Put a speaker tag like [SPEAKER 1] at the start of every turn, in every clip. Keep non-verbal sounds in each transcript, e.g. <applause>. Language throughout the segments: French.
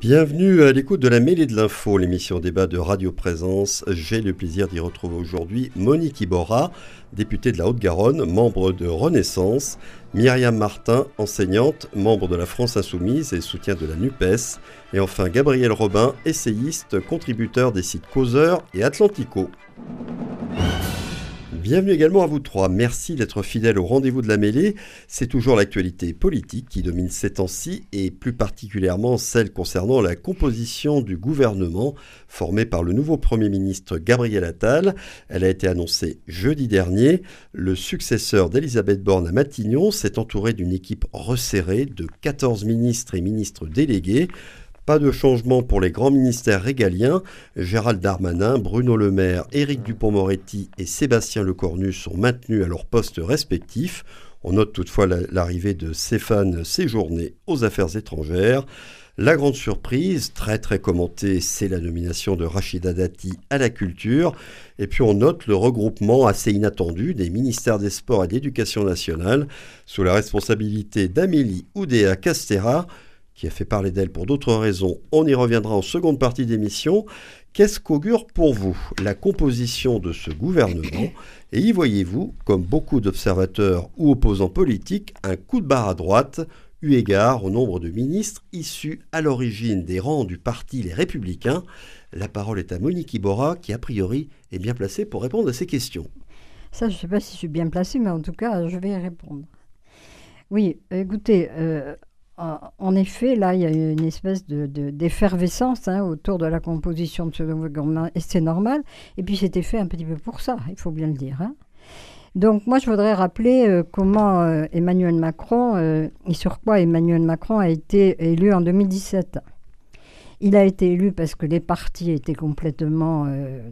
[SPEAKER 1] Bienvenue à l'écoute de la mêlée de l'info, l'émission débat de Radio Présence. J'ai le plaisir d'y retrouver aujourd'hui Monique Iborra, députée de la Haute-Garonne, membre de Renaissance, Myriam Martin, enseignante, membre de la France Insoumise et soutien de la NUPES, et enfin Gabriel Robin, essayiste, contributeur des sites Causeur et Atlantico. Bienvenue également à vous trois. Merci d'être fidèles au rendez-vous de la mêlée. C'est toujours l'actualité politique qui domine ces temps-ci et plus particulièrement celle concernant la composition du gouvernement formé par le nouveau Premier ministre Gabriel Attal. Elle a été annoncée jeudi dernier. Le successeur d'Elisabeth Borne à Matignon s'est entouré d'une équipe resserrée de 14 ministres et ministres délégués. Pas de changement pour les grands ministères régaliens. Gérald Darmanin, Bruno Le Maire, Éric Dupont-Moretti et Sébastien Lecornu sont maintenus à leurs postes respectifs. On note toutefois l'arrivée de Stéphane Séjourné aux affaires étrangères. La grande surprise, très très commentée, c'est la nomination de Rachida Dati à la culture. Et puis on note le regroupement assez inattendu des ministères des Sports et de l'Éducation nationale sous la responsabilité d'Amélie Oudéa Castera qui a fait parler d'elle pour d'autres raisons. On y reviendra en seconde partie d'émission. Qu'est-ce qu'augure pour vous la composition de ce gouvernement <coughs> Et y voyez-vous, comme beaucoup d'observateurs ou opposants politiques, un coup de barre à droite, eu égard au nombre de ministres issus à l'origine des rangs du parti Les Républicains La parole est à Monique Iborra, qui a priori est bien placée pour répondre à ces questions.
[SPEAKER 2] Ça, je ne sais pas si je suis bien placée, mais en tout cas, je vais y répondre. Oui, écoutez, euh, en effet, là, il y a une espèce d'effervescence de, hein, autour de la composition de ce nouveau gouvernement, et c'est normal. Et puis, c'était fait un petit peu pour ça, il faut bien le dire. Hein. Donc, moi, je voudrais rappeler euh, comment euh, Emmanuel Macron, euh, et sur quoi Emmanuel Macron a été élu en 2017. Il a été élu parce que les partis étaient complètement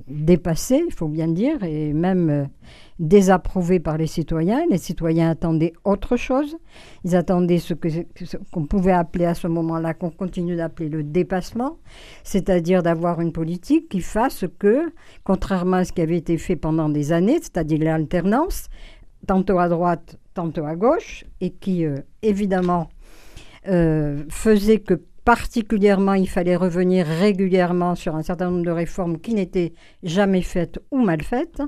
[SPEAKER 2] dépassés, il faut bien le dire, et même désapprouvé par les citoyens. Les citoyens attendaient autre chose. Ils attendaient ce qu'on pouvait appeler à ce moment-là, qu'on continue d'appeler le dépassement, c'est-à-dire d'avoir une politique qui fasse que, contrairement à ce qui avait été fait pendant des années, c'est-à-dire l'alternance, tantôt à droite, tantôt à gauche, et qui, euh, évidemment, euh, faisait que particulièrement, il fallait revenir régulièrement sur un certain nombre de réformes qui n'étaient jamais faites ou mal faites.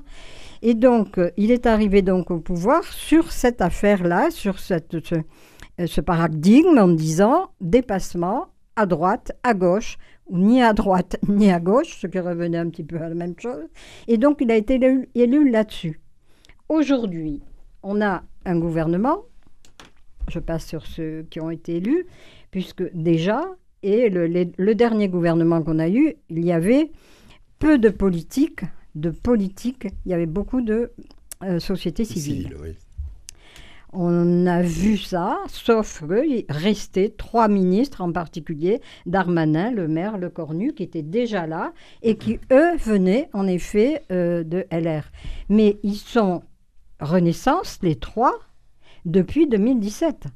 [SPEAKER 2] Et donc, euh, il est arrivé donc au pouvoir sur cette affaire-là, sur cette, euh, ce, paradigme en disant dépassement à droite, à gauche, ou ni à droite <laughs> ni à gauche, ce qui revenait un petit peu à la même chose. Et donc, il a été élu, élu là-dessus. Aujourd'hui, on a un gouvernement, je passe sur ceux qui ont été élus, puisque déjà, et le, le dernier gouvernement qu'on a eu, il y avait peu de politique de politique, il y avait beaucoup de euh, sociétés civiles. On a vu ça, sauf qu'il restait trois ministres en particulier, Darmanin, le maire, le Cornu, qui étaient déjà là et qui, eux, venaient en effet euh, de LR. Mais ils sont Renaissance, les trois, depuis 2017.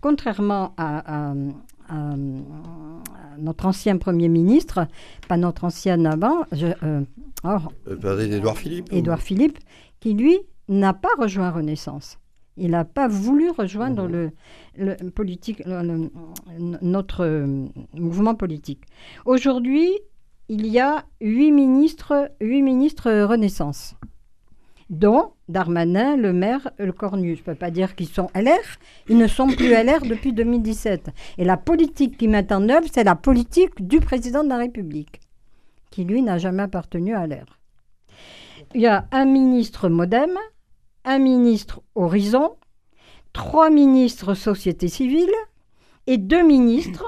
[SPEAKER 2] Contrairement à, notre ancien Premier ministre, pas notre ancien avant, je, euh,
[SPEAKER 1] Édouard Philippe.
[SPEAKER 2] Édouard Philippe, qui lui n'a pas rejoint Renaissance. Il n'a pas voulu rejoindre mhm. le, politique, notre euh, mouvement politique. Aujourd'hui, il y a huit ministres, huit ministres Renaissance, dont Darmanin, le maire, le Cornu. Je ne peux pas dire qu'ils sont LR, ils ne sont plus LR depuis 2017. Et la politique qu'ils mettent en œuvre, c'est la politique du président de la République, qui lui n'a jamais appartenu à LR. Il y a un ministre Modem, un ministre Horizon, trois ministres Société civile et deux ministres,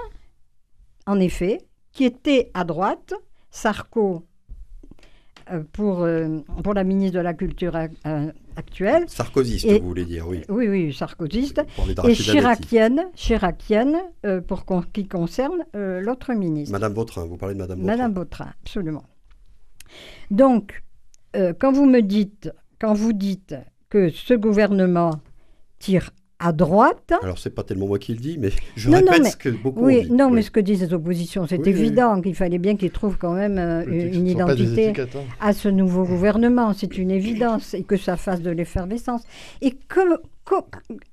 [SPEAKER 2] en effet, qui étaient à droite, Sarko euh, pour, euh, pour la ministre de la Culture euh, actuelle.
[SPEAKER 1] Sarkozyste, vous voulez dire, oui.
[SPEAKER 2] Oui, oui, sarkozyste. Et chiracienne, chiracienne pour qui concerne l'autre ministre.
[SPEAKER 1] Madame Vautrin, vous parlez de Madame Vautrin.
[SPEAKER 2] Madame Vautrin, absolument. Donc, quand vous me dites, quand vous dites que ce gouvernement tire à droite.
[SPEAKER 1] Alors, c'est pas tellement moi qui le dis, mais <laughs> je répète ce que beaucoup
[SPEAKER 2] oui, Non, mais ce que disent les oppositions, c'est évident qu'il fallait bien qu'ils trouvent quand même euh, une identité hein. à ce nouveau gouvernement. C'est une évidence et que ça fasse de l'effervescence. Et que,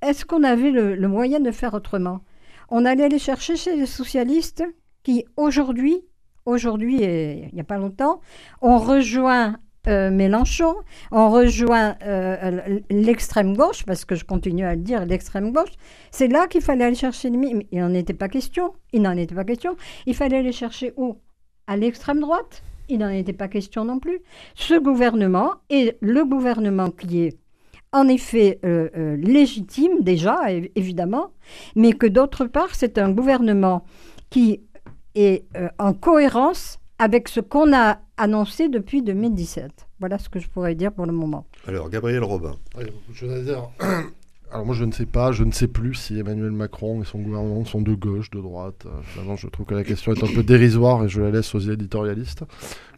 [SPEAKER 2] est-ce qu'on avait le, le, moyen de faire autrement? On allait aller chercher chez les socialistes qui, aujourd'hui, aujourd'hui et il n'y a pas longtemps, ont rejoint euh, Mélenchon, on rejoint euh, l'extrême gauche, parce que je continue à le dire, l'extrême gauche, c'est là qu'il fallait aller chercher l'ennemi. Il n'en était pas question. Il n'en était pas question. Il fallait aller chercher où? À l'extrême droite? Il n'en était pas question non plus. Ce gouvernement est le gouvernement qui est en effet euh, légitime déjà, évidemment, mais que d'autre part, c'est un gouvernement qui est en cohérence avec ce qu'on a annoncé depuis 2017. Voilà ce que je pourrais dire pour le moment.
[SPEAKER 1] Alors, Gabriel Robin.
[SPEAKER 3] je dire. <coughs> Alors moi je ne sais pas, je ne sais plus si Emmanuel Macron et son gouvernement sont de gauche, de droite. Finalement, je trouve que la question est un peu dérisoire et je la laisse aux éditorialistes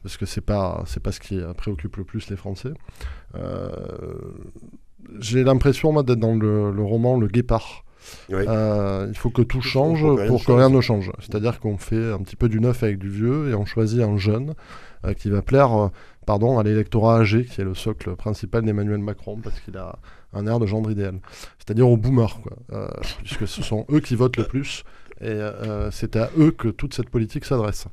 [SPEAKER 3] parce que c'est pas c'est pas ce qui préoccupe le plus les Français. Euh, j'ai l'impression moi d'être dans le, le, roman Le Guépard euh, il faut que tout change pour que rien ne change. C'est-à-dire qu'on fait un petit peu du neuf avec du vieux et on choisit un jeune euh, qui va plaire euh, pardon, à l'électorat âgé, qui est le socle principal d'Emmanuel Macron, parce qu'il a un air de gendre idéal. C'est-à-dire aux boomers, puisque ce sont eux qui votent le plus et c'est à eux que toute cette politique s'adresse.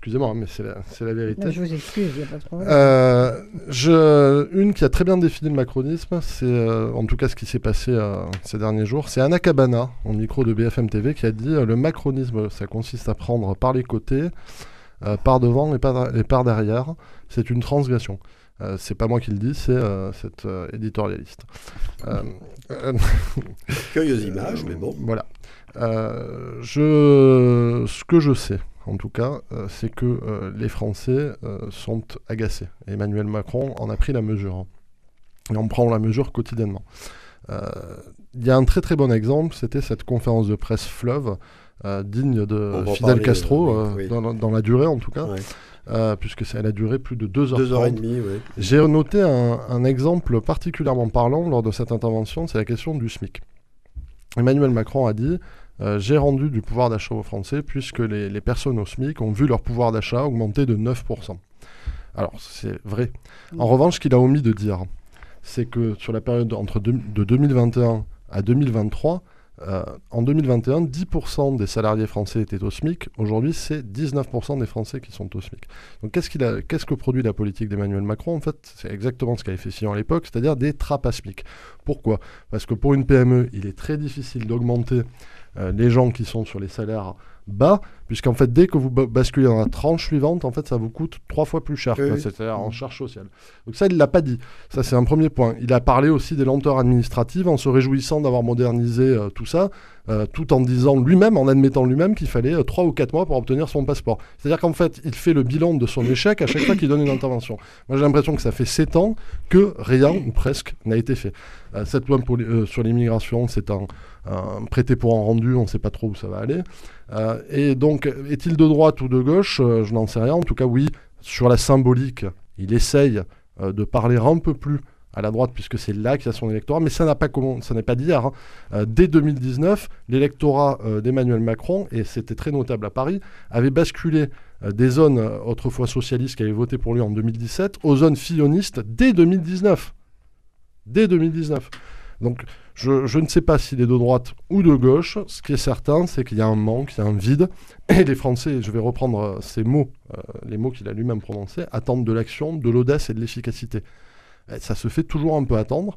[SPEAKER 3] Excusez-moi, mais c'est la, vérité.
[SPEAKER 2] je vous excuse, il n'y a pas de problème.
[SPEAKER 3] Euh, une qui a très bien défini le macronisme, c'est euh, en tout cas ce qui s'est passé euh, ces derniers jours. C'est Anna Cabana, en micro de BFM TV, qui a dit Le macronisme, ça consiste à prendre par les côtés, par devant et par, et par derrière. C'est une transgression. c'est pas moi qui le dis, c'est cet éditorialiste.
[SPEAKER 1] Curieuse <laughs> image, mais bon.
[SPEAKER 3] Voilà. je, ce que je sais, en tout cas, euh, c'est que euh, les Français euh, sont agacés. Emmanuel Macron en a pris la mesure. Et on prend la mesure quotidiennement. Il y a un très très bon exemple, c'était cette conférence de presse fleuve, digne de Fidel Castro, Dans, la durée en tout cas. puisque ça a duré plus de deux heures.
[SPEAKER 1] Deux heures et demie, oui.
[SPEAKER 3] J'ai noté un, un, exemple particulièrement parlant lors de cette intervention, c'est la question du SMIC. Emmanuel Macron a dit euh, j'ai rendu du pouvoir d'achat aux Français puisque les, personnes au SMIC ont vu leur pouvoir d'achat augmenter de 9%. Alors, c'est vrai. En revanche, ce qu'il a omis de dire, c'est que sur la période entre de 2021 à 2023, euh, en 2021, 10% des salariés français étaient au SMIC. Aujourd'hui, c'est 19% des Français qui sont au SMIC. Donc, qu'est-ce, qu'il a, qu'est-ce que produit la politique d'Emmanuel Macron? En fait, c'est exactement ce qu'avait fait Fillon à l'époque, c'est-à-dire des trappes à SMIC. Pourquoi? Parce que pour une PME, il est très difficile d'augmenter les gens qui sont sur les salaires bas, puisqu'en fait, dès que vous basculez dans la tranche suivante, en fait, ça vous coûte trois fois plus cher, c'est-à-dire en charge sociale. Donc ça, il ne l'a pas dit. Ça, c'est un premier point. Il a parlé aussi des lenteurs administratives en se réjouissant d'avoir modernisé euh, tout ça. euh, tout en disant lui-même, en admettant lui-même qu'il fallait 3 ou 4 mois pour obtenir son passeport. C'est-à-dire qu'en fait, il fait le bilan de son échec à chaque fois qu'il donne une intervention. Moi, j'ai l'impression que ça fait 7 ans que rien, ou presque, n'a été fait. cette loi sur l'immigration, c'est un, un, prêté pour un rendu, on ne sait pas trop où ça va aller. et donc, est-il de droite ou de gauche Je n'en sais rien. En tout cas, oui, sur la symbolique, il essaye de parler un peu plus à la droite, puisque c'est là qu'il y a son électorat, mais ça n'a pas ça n'est pas d'hier. Hein. Euh, dès 2019, l'électorat euh, d'Emmanuel Macron, et c'était très notable à Paris, avait basculé euh, des zones autrefois socialistes qui avaient voté pour lui en 2017 aux zones fillonistes dès 2019. Dès 2019. Donc je, ne sais pas s'il est de droite ou de gauche. Ce qui est certain, c'est qu'il y a un manque, il y a un vide. Et les Français, je vais reprendre ces mots, les mots qu'il a lui-même prononcés, attendent de l'action, de l'audace et de l'efficacité. Ça se fait toujours un peu attendre.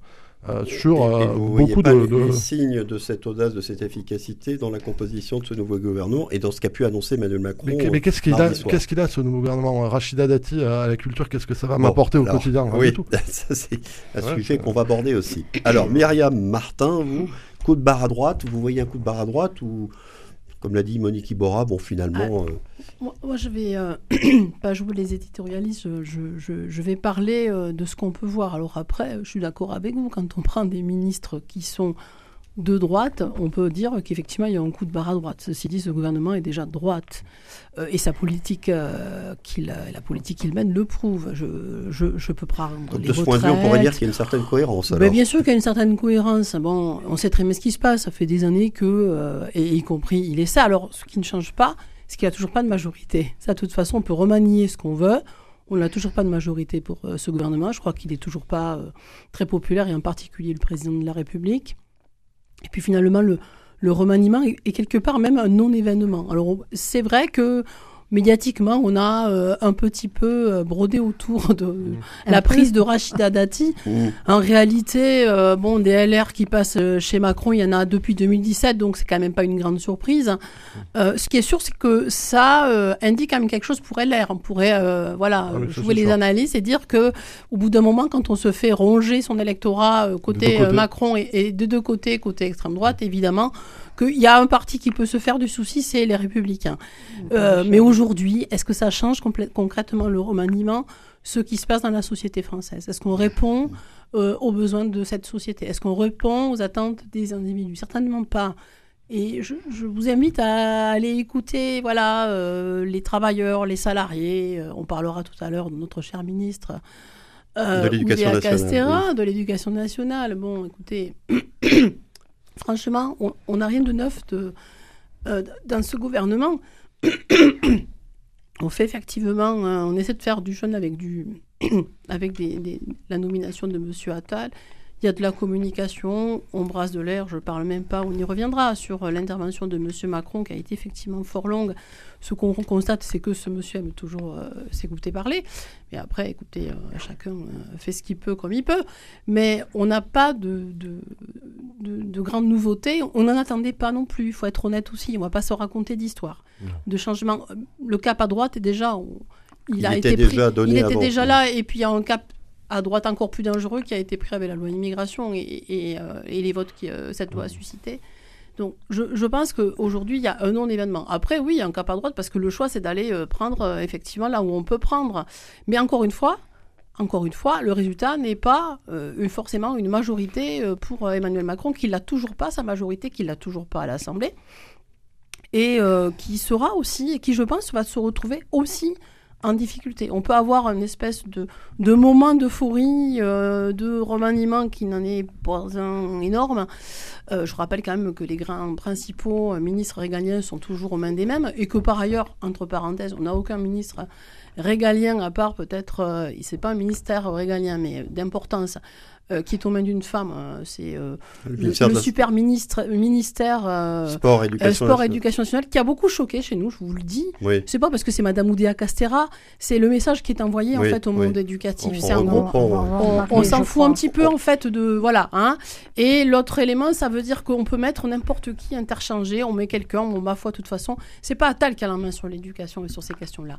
[SPEAKER 3] Euh, sur euh, beaucoup de,
[SPEAKER 1] de... Les signes de cette audace, de cette efficacité dans la composition de ce nouveau gouvernement et dans ce qu'a pu annoncer Emmanuel Macron.
[SPEAKER 3] Mais, qu'est-ce qu'il a, qu'est-ce qu'il a ce nouveau gouvernement Rachida Dati à la culture, qu'est-ce que ça va m'apporter au quotidien
[SPEAKER 1] Oui, <laughs> ça c'est un sujet qu'on va aborder aussi. Alors Myriam Martin, vous, coup de barre à droite, vous voyez un coup de barre à droite ou comme l'a dit Monique Iborra, bon, finalement.
[SPEAKER 4] Ah, euh, moi, je vais euh, <clears throat> pas jouer les éditorialistes, je, je, vais parler euh, de ce qu'on peut voir. Alors après, je suis d'accord avec vous, quand on prend des ministres qui sont de droite, on peut dire qu'effectivement, il y a un coup de barre à droite. Ceci dit, ce gouvernement est déjà de droite. Euh, et sa politique, euh, qu'il, la politique qu'il mène le prouve. Je, je, je peux prendre
[SPEAKER 1] Donc de ce point de vue, on pourrait dire qu'il y a une certaine cohérence.
[SPEAKER 4] Ben, bien sûr qu'il y a une certaine cohérence. Bon, on sait très bien ce qui se passe. Ça fait des années que, euh, et y compris, il est ça. Alors, ce qui ne change pas, c'est qu'il n'y a toujours pas de majorité. Ça, de toute façon, on peut remanier ce qu'on veut. On n'a toujours pas de majorité pour ce gouvernement. Je crois qu'il n'est toujours pas très populaire, et en particulier le président de la République. Et puis finalement, le, remaniement est, quelque part même un non-événement. Alors c'est vrai que médiatiquement, on a euh, un petit peu euh, brodé autour de mmh. la prise de Rachida Dati. <laughs> Mmh. En réalité, euh, bon, des LR qui passent chez Macron, il y en a depuis 2017, donc c'est quand même pas une grande surprise. Mmh. ce qui est sûr, c'est que ça indique quand même quelque chose pour LR. On pourrait, voilà, ah jouer les analyses et dire que, au bout d'un moment, quand on se fait ronger son électorat côté Macron et, et, de deux côtés, côté extrême droite, évidemment qu'il y a un parti qui peut se faire du souci, c'est les Républicains. Euh, mais aujourd'hui, est-ce que ça change concrètement le remaniement, ce qui se passe dans la société française? Est-ce qu'on répond euh, aux besoins de cette société? Est-ce qu'on répond aux attentes des individus? Certainement pas. Et je, vous invite à aller écouter voilà, euh, les travailleurs, les salariés. on parlera tout à l'heure de notre cher ministre.
[SPEAKER 1] de l'éducation nationale.
[SPEAKER 4] De l'éducation nationale. Bon, écoutez, franchement, on n'a rien de neuf euh, dans ce gouvernement. <coughs> on fait effectivement, euh, on essaie de faire du jeune avec, du, <coughs> avec la nomination de M. Attal. Il y a de la communication, on brasse de l'air, je ne parle même pas, on y reviendra sur euh, l'intervention de M. Macron qui a été effectivement fort longue. Ce qu'on constate, c'est que ce monsieur aime toujours euh, s'écouter parler. Mais après, écoutez, euh, chacun fait ce qu'il peut comme il peut. Mais on n'a pas de, de, de, grandes nouveautés. On n'en attendait pas non plus, il faut être honnête aussi. On ne va pas se raconter d'histoire, de changement. Le cap à droite est déjà...
[SPEAKER 1] il, a été déjà donné
[SPEAKER 4] Il était déjà là, et puis il y a un cap à droite encore plus dangereux qui a été pris avec la loi immigration et, euh, les votes que euh, cette loi a suscité. Donc je, pense qu'aujourd'hui, il y a un non-événement. Après, oui, il y a un cap à droite parce que le choix, c'est d'aller euh, prendre effectivement là où on peut prendre. Mais encore une fois, encore une fois, le résultat n'est pas forcément une majorité pour Emmanuel Macron, qui l'a toujours pas, sa majorité, qui l'a toujours pas à l'Assemblée, et qui sera aussi, et qui je pense va se retrouver aussi en difficulté. On peut avoir une espèce de, moment d'euphorie, euh, de remaniement qui n'en est pas un énorme. Euh, je rappelle quand même que les grands principaux ministres régaliens sont toujours aux mains des mêmes et que par ailleurs, entre parenthèses, on n'a aucun ministre régalien à part peut-être, euh, c'est pas un ministère régalien, mais d'importance, euh, qui est aux mains d'une femme. Euh, c'est euh, le, super ministre, ministère
[SPEAKER 1] sport, éducation,
[SPEAKER 4] sport éducation nationale qui a beaucoup choqué chez nous, je vous le dis. Oui. C'est pas parce que c'est Madame Oudéa Castera, c'est le message qui est envoyé en fait au monde éducatif. C'est un gros. On, s'en fout un petit peu en fait de voilà. Hein. Et l'autre élément, ça veut dire qu'on peut mettre n'importe qui interchangé. On met quelqu'un. Bon, ma foi, de toute façon, c'est pas Attal qui a la main sur l'éducation et sur ces questions-là.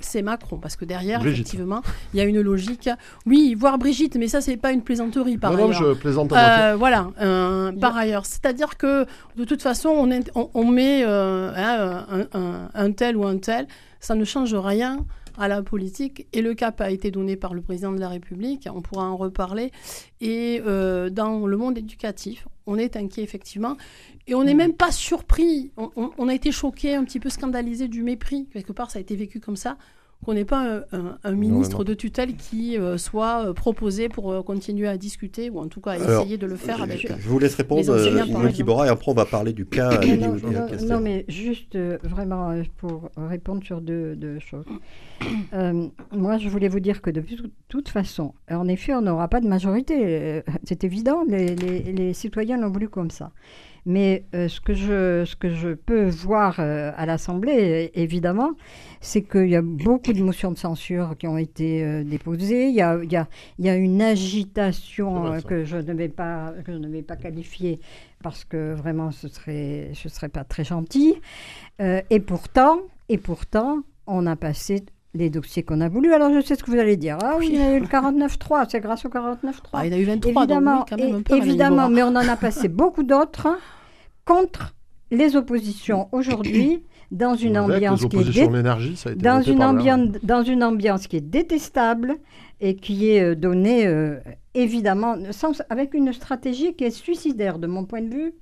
[SPEAKER 4] C'est Macron parce que derrière, effectivement, il y a une logique. Oui, voir Brigitte, mais ça, c'est pas une plaisanterie par
[SPEAKER 3] non,
[SPEAKER 4] ailleurs.
[SPEAKER 3] Non, je plaisante à
[SPEAKER 4] euh, Voilà, euh, par ailleurs. C'est-à-dire que de toute façon, on, est, on, on met euh, hein, un, un, un, tel ou un tel, ça ne change rien à la politique. Et le cap a été donné par le président de la République, on pourra en reparler. Et dans le monde éducatif, on est inquiet effectivement. Et on n'est même pas surpris. On, on, on a été choqué, un petit peu scandalisé du mépris. Quelque part, ça a été vécu comme ça qu'on n'ait pas un, un, un ministre
[SPEAKER 3] non.
[SPEAKER 4] de tutelle qui euh, soit euh, proposé pour euh, continuer à discuter, ou en tout cas à
[SPEAKER 1] Alors,
[SPEAKER 4] essayer de le faire
[SPEAKER 1] je,
[SPEAKER 4] avec.
[SPEAKER 1] Je vous laisse répondre,
[SPEAKER 4] enseignants, par
[SPEAKER 1] Monique Bora, et après on va parler du cas <coughs>
[SPEAKER 2] non, mais juste euh, vraiment euh, pour répondre sur deux, deux choses. <coughs> Euh, moi, je voulais vous dire que de toute- façon, en effet, on n'aura pas de majorité. euh, C'est évident, les, les- les citoyens l'ont voulu comme ça. Mais euh, ce, que je, ce que je peux voir euh, à l'Assemblée, évidemment, c'est qu'il y a beaucoup de motions de censure qui ont été euh, déposées. Il y a, y a- y a une agitation que je ne vais pas, que je ne vais pas qualifier parce que vraiment ce serait, ce serait pas très gentil. Et pourtant, et pourtant, on a passé les dossiers qu'on a voulu. Alors je sais ce que vous allez dire. Ah oui, il y a eu le 49.3, c'est grâce au 49.3.
[SPEAKER 4] Ah, il y en a eu 23,
[SPEAKER 2] évidemment,
[SPEAKER 4] donc oui, quand même un
[SPEAKER 2] et-
[SPEAKER 4] peu, Mélanie
[SPEAKER 2] évidemment, mais on en a passé beaucoup d'autres contre les oppositions aujourd'hui dans une ambiance qui est
[SPEAKER 3] oppositions
[SPEAKER 2] dé-
[SPEAKER 3] de l'énergie, ça a été
[SPEAKER 2] dans une, ambiance, dans une ambiance qui est détestable et qui est euh, donnée euh, évidemment sans- avec une stratégie qui est suicidaire de mon point de vue,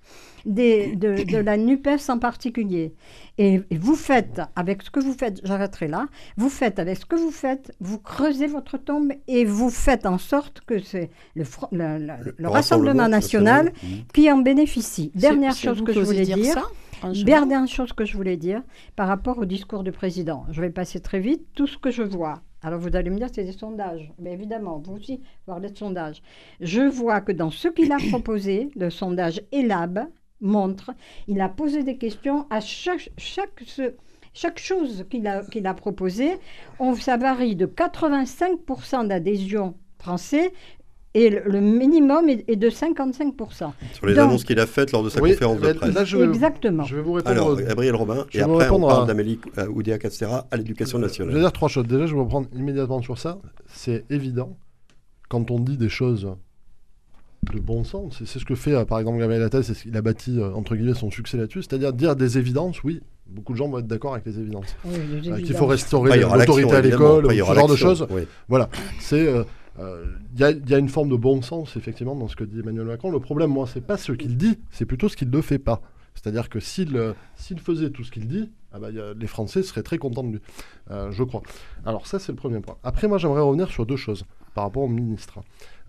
[SPEAKER 2] des- de, de la NUPES en particulier. Et, et vous faites, avec ce que vous faites, j'arrêterai là, vous faites avec ce que vous faites, vous creusez votre tombe et vous faites en sorte que c'est le, Rassemblement national qui en bénéficie. Dernière chose que je voulais
[SPEAKER 4] dire.
[SPEAKER 2] dire.
[SPEAKER 4] ça, franchement.
[SPEAKER 2] Dernière chose que je voulais dire par rapport au discours du président. Je vais passer très vite. Tout ce que je vois. Alors vous allez me dire c'est des sondages. Mais évidemment, vous aussi, vous parlez de sondages. Je vois que dans ce qu'il a <coughs> proposé, le sondage ELAB montre, il a posé des questions à chaque, chaque, ce- chaque chose qu'il a, qu'il a proposé. On, ça varie de 85% d'adhésion français et le, minimum est, de 55%.
[SPEAKER 1] Sur les
[SPEAKER 2] Donc-
[SPEAKER 1] annonces qu'il a faites lors de sa
[SPEAKER 3] Oui,
[SPEAKER 1] conférence de presse.
[SPEAKER 3] là, je vais,
[SPEAKER 2] Exactement.
[SPEAKER 3] je vais vous répondre.
[SPEAKER 1] Alors, Gabriel Robin,
[SPEAKER 3] je
[SPEAKER 1] et
[SPEAKER 3] vais vous
[SPEAKER 1] après on parle
[SPEAKER 3] à-
[SPEAKER 1] d'Amélie euh, Oudéa Castera à l'éducation
[SPEAKER 3] Je vais
[SPEAKER 1] nationale.
[SPEAKER 3] dire trois choses. Déjà, je vais reprendre immédiatement sur ça. C'est évident, quand on dit des choses de bon sens, et c'est ce que fait euh, par exemple Gabriel Attal, c'est ce qu'il a bâti euh, entre guillemets son succès là-dessus, c'est-à-dire dire des évidences, oui, beaucoup de gens vont être d'accord avec les évidences.
[SPEAKER 2] Oui,
[SPEAKER 3] Euh, Qu'il faut restaurer
[SPEAKER 1] l'action,
[SPEAKER 3] l'autorité à l'école,
[SPEAKER 1] y
[SPEAKER 3] ce genre de choses.
[SPEAKER 1] oui.
[SPEAKER 3] Voilà, c'est euh, euh, il y, a- il y a une forme de bon sens effectivement dans ce que dit Emmanuel Macron. Le problème, moi, c'est pas ce qu'il dit, c'est plutôt ce qu'il ne fait pas. C'est-à-dire que s'il euh, faisait tout ce qu'il dit, ah bah, a- les Français seraient très contents de lui, euh, je crois. Alors ça, c'est le premier point. Après, moi, j'aimerais revenir sur deux choses par rapport aux ministres.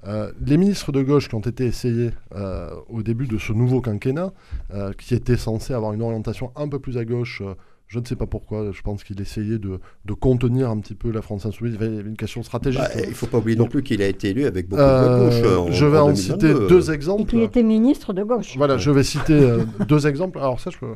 [SPEAKER 3] Euh, les ministres de gauche qui ont été essayés euh, au début de ce nouveau quinquennat, euh, qui étaient censés avoir une orientation un peu plus à gauche, euh, je ne sais pas pourquoi, je pense qu'il essayait de, de contenir un petit peu la France insoumise, il y avait une question stratégique.
[SPEAKER 1] Bah, il ne faut pas oublier non plus qu'il a été élu avec beaucoup
[SPEAKER 3] Euh,
[SPEAKER 1] de gauche. en-
[SPEAKER 3] je vais en,
[SPEAKER 1] 2022,
[SPEAKER 3] citer deux
[SPEAKER 2] Et
[SPEAKER 3] exemples.
[SPEAKER 2] qui était ministre de gauche.
[SPEAKER 3] Voilà, je vais citer <laughs> deux exemples. Alors ça, je peux...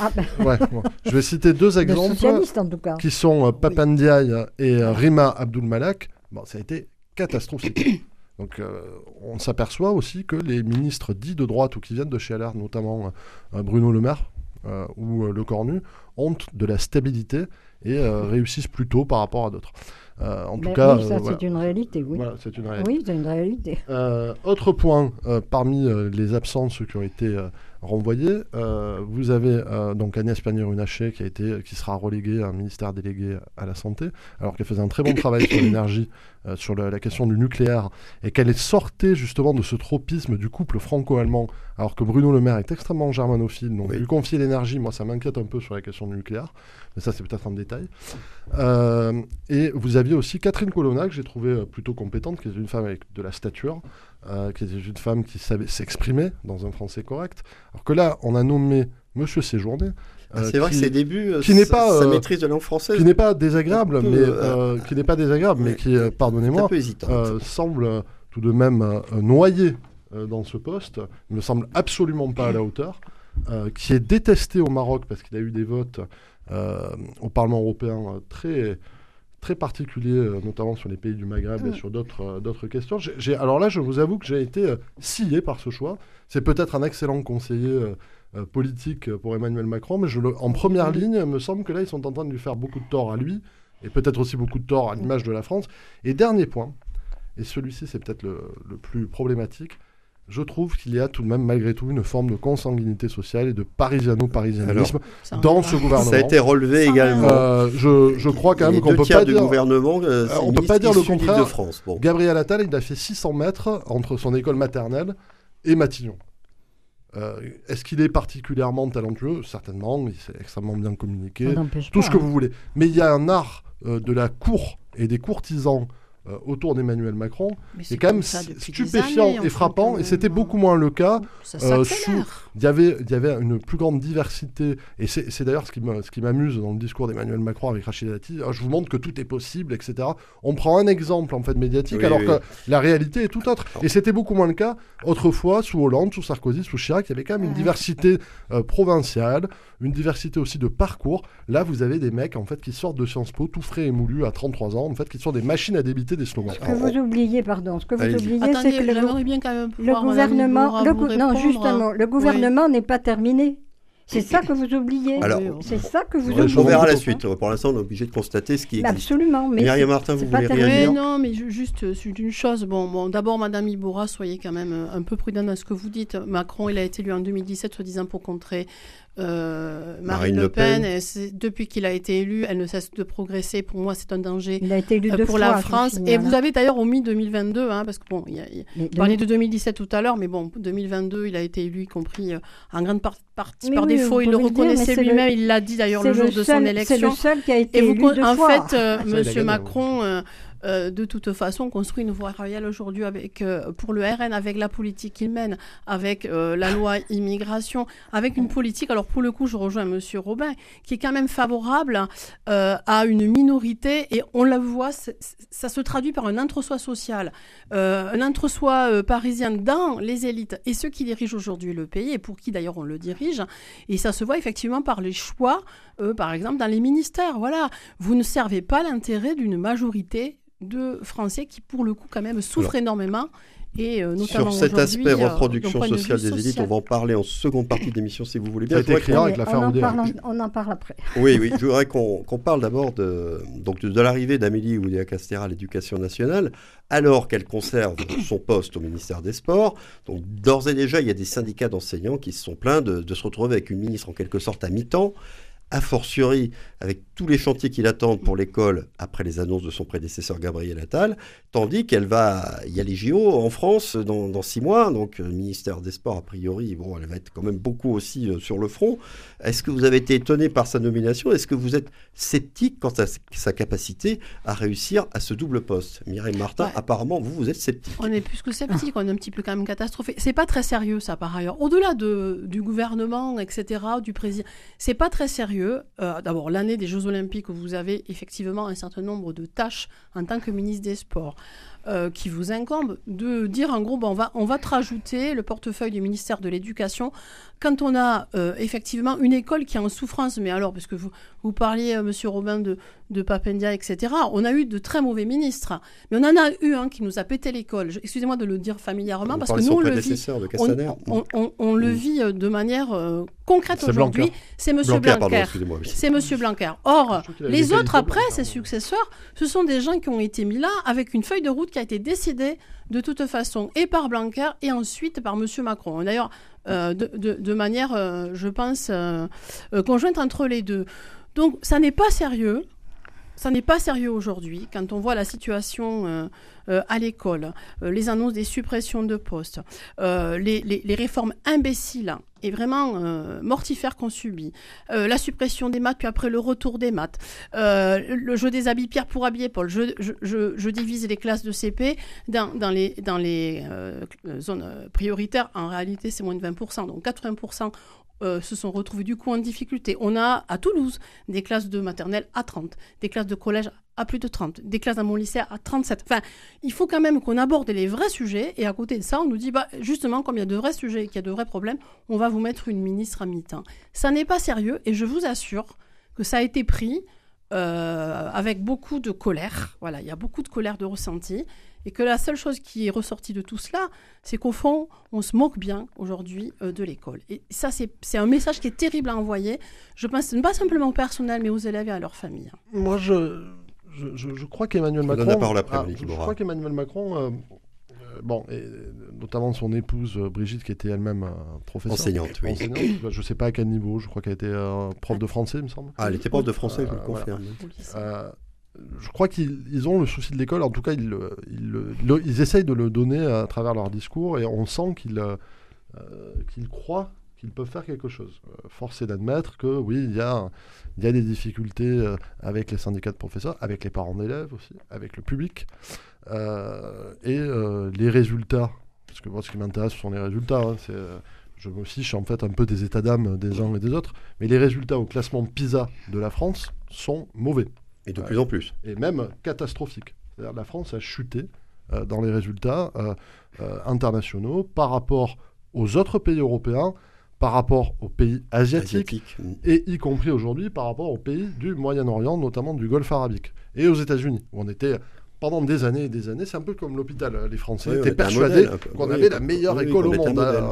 [SPEAKER 2] Ah, ben,
[SPEAKER 3] Ouais, bon. Je vais citer deux
[SPEAKER 2] de
[SPEAKER 3] exemples
[SPEAKER 2] en tout cas.
[SPEAKER 3] qui sont euh, Papandiaï et euh, Rima Abdul Malak. Bon, ça a été catastrophique. Donc euh, on s'aperçoit aussi que les ministres dits de droite ou qui viennent de chez LR, notamment euh, Bruno Le Maire euh, ou Le Cornu, ont de la stabilité et <laughs> réussissent plutôt par rapport à d'autres. En tout
[SPEAKER 2] Ben
[SPEAKER 3] cas,
[SPEAKER 2] ça
[SPEAKER 3] voilà.
[SPEAKER 2] c'est une réalité, oui.
[SPEAKER 3] Voilà, c'est une réalité.
[SPEAKER 2] Oui, c'est une réalité.
[SPEAKER 3] Autre point, parmi les absences qui ont été renvoyées, euh, vous avez euh, donc Agnès Pannier-Runacher qui, a été, qui sera reléguée à un ministère délégué à la santé, alors qu'elle faisait un très bon travail sur l'énergie, euh, sur la, la question du nucléaire, et qu'elle est sortie justement de ce tropisme du couple franco-allemand, alors que Bruno Le Maire est extrêmement germanophile, donc
[SPEAKER 1] Oui.
[SPEAKER 3] lui confier l'énergie, moi ça m'inquiète un peu sur la question du nucléaire, mais ça c'est peut-être un détail. Euh, et vous aviez aussi Catherine Colonna, que j'ai trouvée plutôt compétente, qui est une femme avec de la stature, euh, qui était une femme qui savait s'exprimer dans un français correct. Alors que là, on a nommé Monsieur Séjourné.
[SPEAKER 1] Ah,
[SPEAKER 3] euh,
[SPEAKER 1] c'est vrai
[SPEAKER 3] qui,
[SPEAKER 1] que ses débuts, euh,
[SPEAKER 3] qui n'est
[SPEAKER 1] sa-
[SPEAKER 3] pas,
[SPEAKER 1] sa maîtrise de langue française,
[SPEAKER 3] qui n'est pas désagréable,
[SPEAKER 1] peu,
[SPEAKER 3] mais qui n'est pas désagréable, mais qui, pardonnez-moi, semble tout de même noyé dans ce poste. Il me semble absolument pas à la hauteur. qui est détesté au Maroc parce qu'il a eu des votes au Parlement européen très très particuliers, euh, notamment sur les pays du Maghreb et
[SPEAKER 2] Mm.
[SPEAKER 3] sur d'autres euh, d'autres questions. Alors là, je vous avoue que j'ai été euh, scié par ce choix. C'est peut-être un excellent conseiller politique pour Emmanuel Macron, mais je le- en première
[SPEAKER 2] Mm.
[SPEAKER 3] ligne, il me semble que là, ils sont en train de lui faire beaucoup de tort à lui, et peut-être aussi beaucoup de tort à l'image de la France. Et dernier point, et celui-ci c'est peut-être le, le plus problématique, je trouve qu'il y a tout de même malgré tout une forme de consanguinité sociale et de parisiano-parisianisme dans ce gouvernement.
[SPEAKER 1] Ça a été relevé également.
[SPEAKER 3] Euh, je, je crois quand même qu'on peut pas dire...
[SPEAKER 1] gouvernement, euh, c'est
[SPEAKER 3] on peut pas dire le contraire.
[SPEAKER 1] d'Île-de-France. Bon.
[SPEAKER 3] Gabriel Attal, il a fait 600 mètres entre son école maternelle et Matignon. Euh, Est-ce qu'il est particulièrement talentueux? Certainement, il s'est extrêmement bien communiqué, tout
[SPEAKER 2] pas,
[SPEAKER 3] ce que
[SPEAKER 2] hein.
[SPEAKER 3] vous voulez. Mais il y a un art euh, de la cour et des courtisans euh, autour d'Emmanuel Macron
[SPEAKER 4] Mais
[SPEAKER 3] qui est
[SPEAKER 4] c'est
[SPEAKER 3] quand même stupéfiant
[SPEAKER 4] années,
[SPEAKER 3] et frappant, et c'était
[SPEAKER 4] même.
[SPEAKER 3] beaucoup moins le cas euh, il y avait, il y avait une plus grande diversité, et c'est c'est d'ailleurs ce qui me- ce qui m'amuse dans le discours d'Emmanuel Macron avec Rachid Dati. Ah, Je vous montre que tout est possible, etc. On prend un exemple en fait médiatique,
[SPEAKER 1] Oui,
[SPEAKER 3] alors
[SPEAKER 1] oui.
[SPEAKER 3] que la réalité est tout autre. Et c'était beaucoup moins le cas autrefois sous Hollande, sous Sarkozy, sous Chirac. Il y avait quand même une diversité euh, provinciale, une diversité aussi de parcours. Là, vous avez des mecs en fait qui sortent de Sciences Po, tout frais et moulu à 33 ans, en fait, qui sont des machines à débiter des slogans.
[SPEAKER 2] Ce que vous oubliez, pardon, ce que vous
[SPEAKER 1] Allez-y.
[SPEAKER 2] oubliez, c'est que le,
[SPEAKER 4] j'aimerais bien quand même
[SPEAKER 2] le
[SPEAKER 4] pouvoir, Madame
[SPEAKER 2] gouvernement, le non, justement, le gouvernement n'est pas terminé. C'est ça que vous oubliez.
[SPEAKER 1] Alors,
[SPEAKER 2] c'est ça que vous oubliez.
[SPEAKER 1] On verra la suite. Pour l'instant, on est obligé de constater ce qui existe.
[SPEAKER 2] Absolument, mais
[SPEAKER 1] Myriam Martin, vous
[SPEAKER 2] pas
[SPEAKER 1] voulez
[SPEAKER 2] terminé.
[SPEAKER 1] réagir
[SPEAKER 4] non, mais ju- juste euh, c'est une chose. Bon, bon d'abord, Madame Iboura, soyez quand même euh, un peu prudente dans ce que vous dites. Macron, il a été élu en 2017, soi-disant pour contrer euh, Marine, Le Pen. Depuis qu'il a été élu, elle ne cesse de progresser. Pour moi, c'est un danger.
[SPEAKER 2] Il a été élu
[SPEAKER 4] euh, pour
[SPEAKER 2] fois,
[SPEAKER 4] la France.
[SPEAKER 2] vous
[SPEAKER 4] Et vous avez d'ailleurs omis 2022, hein, parce que bon, il y a, il y a-
[SPEAKER 2] Mais
[SPEAKER 4] vous parliez de 2017 tout à l'heure, mais bon, 2022, il a été élu, y compris euh, en grande par- partie par
[SPEAKER 2] oui,
[SPEAKER 4] défaut.
[SPEAKER 2] vous
[SPEAKER 4] Il le reconnaissait lui-même, il l'a dit d'ailleurs le jour de son élection.
[SPEAKER 2] C'est le seul qui a été
[SPEAKER 4] Et vous,
[SPEAKER 2] élu
[SPEAKER 4] con-
[SPEAKER 2] deux
[SPEAKER 4] en
[SPEAKER 2] fois.
[SPEAKER 4] fait, euh,
[SPEAKER 3] Ça, il a
[SPEAKER 4] Monsieur Macron, euh, de toute façon, construit une voie royale aujourd'hui avec euh, pour le RN, avec la politique qu'il mène, avec euh, la loi immigration, avec une politique. Alors pour le coup, je rejoins Monsieur Robin, qui est quand même favorable à une minorité, et on la voit, ça se traduit par un entre-soi social, un entre-soi parisien dans les élites et ceux qui dirigent aujourd'hui le pays, et pour qui d'ailleurs on le dirige. Et ça se voit effectivement par les choix, par exemple, dans les ministères. Voilà, vous ne servez pas l'intérêt d'une majorité de Français qui, pour le coup, quand même, souffrent énormément. Et euh, notamment
[SPEAKER 1] Sur cet aspect
[SPEAKER 4] euh,
[SPEAKER 1] reproduction
[SPEAKER 4] de
[SPEAKER 1] sociale des élites, on va en parler en seconde partie d'émission si vous voulez
[SPEAKER 3] Ça a
[SPEAKER 1] bien.
[SPEAKER 3] été écrit
[SPEAKER 1] voudrais
[SPEAKER 3] avec l'affaire
[SPEAKER 2] on, en parle, on en parle après. <laughs>
[SPEAKER 1] Oui, oui, je voudrais qu'on qu'on parle d'abord de, donc de, de l'arrivée d'Amélie Oudéa-Castéra à l'éducation nationale, alors qu'elle conserve son poste au ministère des Sports. Donc d'ores et déjà, il y a des syndicats d'enseignants qui se sont plaints de, de se retrouver avec une ministre en quelque sorte à mi-temps, a fortiori avec tous les chantiers qui l'attendent pour l'école après les annonces de son prédécesseur Gabriel Attal, tandis qu'elle va, il y a les JO en France dans, dans six mois, donc le ministère des Sports a priori, bon, elle va être quand même beaucoup aussi euh, sur le front. Est-ce que vous avez été étonné par sa nomination? Est-ce que vous êtes sceptique quant à sa capacité à réussir à ce double poste? Mireille Martin,
[SPEAKER 4] Ouais.
[SPEAKER 1] apparemment, vous, vous êtes sceptique.
[SPEAKER 4] On est plus que sceptique, on est un petit peu quand même catastrophé. C'est pas très sérieux ça par ailleurs. Au-delà de, du gouvernement, etc., du président, c'est pas très sérieux. Euh, D'abord, l'année des Jeux Olympiques, où vous avez effectivement un certain nombre de tâches en tant que ministre des Sports euh, qui vous incombent, de dire en gros, bon, on, va, on va te rajouter le portefeuille du ministère de l'Éducation quand on a euh, effectivement une école qui est en souffrance. Mais alors, parce que vous, vous parliez, euh, monsieur Robin, de, de Papendia, etc., on a eu de très mauvais ministres. Mais on en a eu un qui nous a pété l'école. Excusez-moi de le dire familièrement,
[SPEAKER 1] Vous
[SPEAKER 4] parce que nous, on le vit. On, on- on- on le
[SPEAKER 1] Mm.
[SPEAKER 4] vit euh, de manière euh, concrète
[SPEAKER 3] C'est
[SPEAKER 4] aujourd'hui. C'est Monsieur
[SPEAKER 1] Blanquer.
[SPEAKER 4] C'est Monsieur Blanquer. Or, les autres après, ses successeurs, ce sont des gens qui ont été mis là avec une feuille de route qui a été décidée de toute façon et par Blanquer et ensuite par Monsieur Macron. D'ailleurs, euh, de, manière, euh, je pense, euh, conjointe entre les deux. Donc, ça n'est pas sérieux. Ça n'est pas sérieux aujourd'hui quand on voit la situation euh, euh, à l'école, euh, les annonces des suppressions de postes, les, réformes imbéciles et vraiment mortifères qu'on subit, la suppression des maths puis après le retour des maths, le jeu des habits Pierre pour habiller Paul. Je, divise les classes de CP dans, les, dans les zones prioritaires. En réalité, c'est moins de 20%. Donc 80% euh, se sont retrouvés du coup en difficulté. On a à Toulouse des classes de maternelle à 30, des classes de collège à plus de 30, des classes dans mon lycée à 37. Enfin, il faut quand même qu'on aborde les vrais sujets et à côté de ça, on nous dit bah, justement, comme il y a de vrais sujets et qu'il y a de vrais problèmes, on va vous mettre une ministre à mi-temps. Ça n'est pas sérieux et je vous assure que ça a été pris euh, avec beaucoup de colère. Voilà, il y a beaucoup de colère de ressenti. Et que la seule chose qui est ressortie de tout cela, c'est qu'au fond, on se moque bien aujourd'hui euh, de l'école. Et ça, c'est un message qui est terrible à envoyer. Je pense pas simplement au personnel, mais aux élèves et à leurs familles.
[SPEAKER 3] Moi, je, je, je- je crois qu'Emmanuel
[SPEAKER 1] Je vous donne
[SPEAKER 3] Macron.
[SPEAKER 1] la parole après,
[SPEAKER 3] Ah, je, crois qu'Emmanuel Macron. euh, euh, bon, et euh, notamment son épouse Brigitte, qui était elle-même professeure.
[SPEAKER 1] Enseignante, oui.
[SPEAKER 3] Enseignante, bah, je ne sais pas à quel niveau, je crois qu'elle était euh, prof de français, il me semble.
[SPEAKER 1] Ah, elle était prof de français, je le confirme.
[SPEAKER 3] Euh, je crois qu'ils ils ont le souci de l'école, en tout cas ils, ils, essayent de le donner à travers leur discours et on sent qu'ils euh, croient qu'ils peuvent faire quelque chose. Euh, force est d'admettre que oui, il y a, des difficultés euh, avec les syndicats de professeurs, avec les parents d'élèves aussi, avec le public. Et les résultats, parce que moi ce qui m'intéresse ce sont les résultats, hein, je me fiche en fait un peu des états d'âme des uns et des autres, mais les résultats au classement PISA de la France sont mauvais
[SPEAKER 1] Et de plus en plus.
[SPEAKER 3] et même catastrophique. La France a chuté euh, dans les résultats euh, euh, internationaux par rapport aux autres pays européens, par rapport aux pays asiatiques,
[SPEAKER 1] Asiatique. Mm.
[SPEAKER 3] et y compris aujourd'hui par rapport aux pays du Moyen-Orient, notamment du Golfe arabique, et aux États-Unis, où on était pendant des années et des années, c'est un peu comme l'hôpital, les Français
[SPEAKER 1] Oui,
[SPEAKER 3] étaient persuadés qu'on
[SPEAKER 1] Oui,
[SPEAKER 3] avait la meilleure école au monde.
[SPEAKER 1] modèle.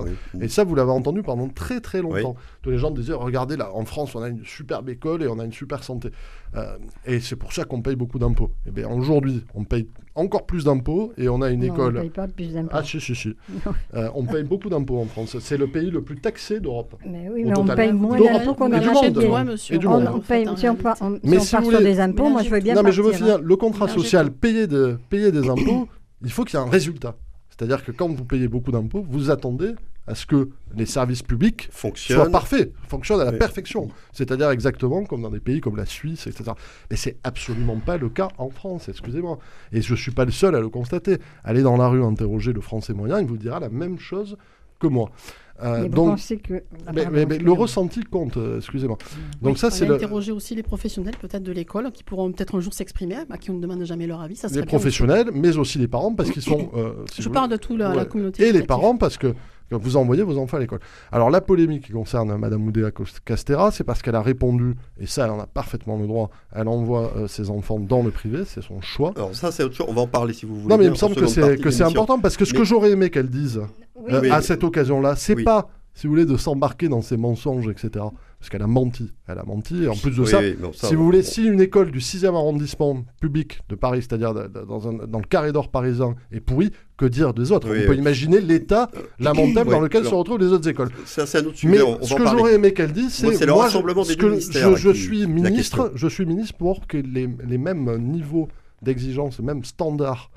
[SPEAKER 3] Et ça, vous l'avez entendu pendant très très longtemps. Tous les gens disaient, regardez là, en France, on a une superbe école et on a une super santé. Euh, et c'est pour ça qu'on paye beaucoup d'impôts. Et bien aujourd'hui, on paye encore plus d'impôts et on a une
[SPEAKER 2] Non,
[SPEAKER 3] école.
[SPEAKER 2] On ne paye pas plus d'impôts.
[SPEAKER 3] Ah si, si, si. <laughs> Euh, on paye beaucoup d'impôts en France. C'est le pays le plus taxé d'Europe.
[SPEAKER 2] mais oui, mais on paye moins d'impôts qu'on en
[SPEAKER 3] du
[SPEAKER 2] achète.
[SPEAKER 3] monde.
[SPEAKER 4] Ouais, monsieur.
[SPEAKER 3] Et du
[SPEAKER 2] On,
[SPEAKER 3] monde.
[SPEAKER 2] on
[SPEAKER 4] En
[SPEAKER 2] paye, si on, part, on- si
[SPEAKER 3] Mais
[SPEAKER 2] on
[SPEAKER 3] si
[SPEAKER 2] part
[SPEAKER 3] vous
[SPEAKER 2] sur des impôts, moi je veux bien
[SPEAKER 3] non, mais je veux finir.
[SPEAKER 2] hein.
[SPEAKER 3] Le contrat social, payer, de, payer des impôts, il faut qu'il y ait un résultat. C'est-à-dire que quand vous payez beaucoup d'impôts, vous attendez à ce que les services publics soient
[SPEAKER 1] Fonctionne.
[SPEAKER 3] parfaits, fonctionnent à la
[SPEAKER 1] Oui.
[SPEAKER 3] perfection. C'est-à-dire exactement comme dans des pays comme la Suisse, etc. Mais c'est absolument pas le cas en France, excusez-moi. Et je suis pas le seul à le constater. Allez dans la rue interroger le français moyen, il vous dira la même chose que moi. Euh, donc,
[SPEAKER 2] que... Ah,
[SPEAKER 3] mais,
[SPEAKER 2] pardon,
[SPEAKER 3] mais- mais le
[SPEAKER 2] excusez-moi.
[SPEAKER 3] ressenti compte, euh, excusez-moi. Donc
[SPEAKER 4] Oui,
[SPEAKER 3] ça, c'est le...
[SPEAKER 4] interrogé aussi les professionnels peut-être de l'école qui pourront peut-être un jour s'exprimer, à qui on ne demande jamais leur avis. Ça
[SPEAKER 3] les
[SPEAKER 4] aussi.
[SPEAKER 3] professionnels, mais aussi les parents, parce qu'ils sont... euh, si
[SPEAKER 4] Je parle de toute la,
[SPEAKER 3] Ouais.
[SPEAKER 4] la communauté.
[SPEAKER 3] Et les parents, parce que vous envoyez vos enfants à l'école. Alors la polémique qui concerne Madame Oudéa Castera, c'est parce qu'elle a répondu, et ça elle en a parfaitement le droit, elle envoie euh, ses enfants dans le privé, c'est son choix.
[SPEAKER 1] Alors ça, c'est autre chose. On va en parler si vous voulez.
[SPEAKER 3] Non mais il me semble que c'est important, parce que ce
[SPEAKER 1] Mais-
[SPEAKER 3] que j'aurais aimé qu'elle dise
[SPEAKER 2] Oui,
[SPEAKER 3] euh,
[SPEAKER 1] Oui.
[SPEAKER 3] à cette occasion-là, c'est
[SPEAKER 1] Oui.
[SPEAKER 3] pas, si vous voulez, de s'embarquer dans ces mensonges, etc. Parce qu'elle a menti. Elle a menti, et en plus de
[SPEAKER 1] Oui,
[SPEAKER 3] ça,
[SPEAKER 1] oui, bon, ça,
[SPEAKER 3] si vous voulez, si une école du 6e arrondissement public de Paris, c'est-à-dire dans, un- dans le carré d'or parisien, est pourrie, que dire des autres?
[SPEAKER 1] Oui,
[SPEAKER 3] On peut imaginer l'état lamentable
[SPEAKER 1] Oui,
[SPEAKER 3] dans lequel se retrouvent les autres écoles.
[SPEAKER 1] Ça, c'est un autre sujet.
[SPEAKER 3] Mais
[SPEAKER 1] on, on
[SPEAKER 3] ce que j'aurais aimé qu'elle dise, c'est
[SPEAKER 1] c'est le
[SPEAKER 3] moi,
[SPEAKER 1] rassemblement des ministères,
[SPEAKER 3] je, je
[SPEAKER 1] qui-
[SPEAKER 3] suis ministre, je suis ministre pour que les, les mêmes niveaux d'exigence, les mêmes standards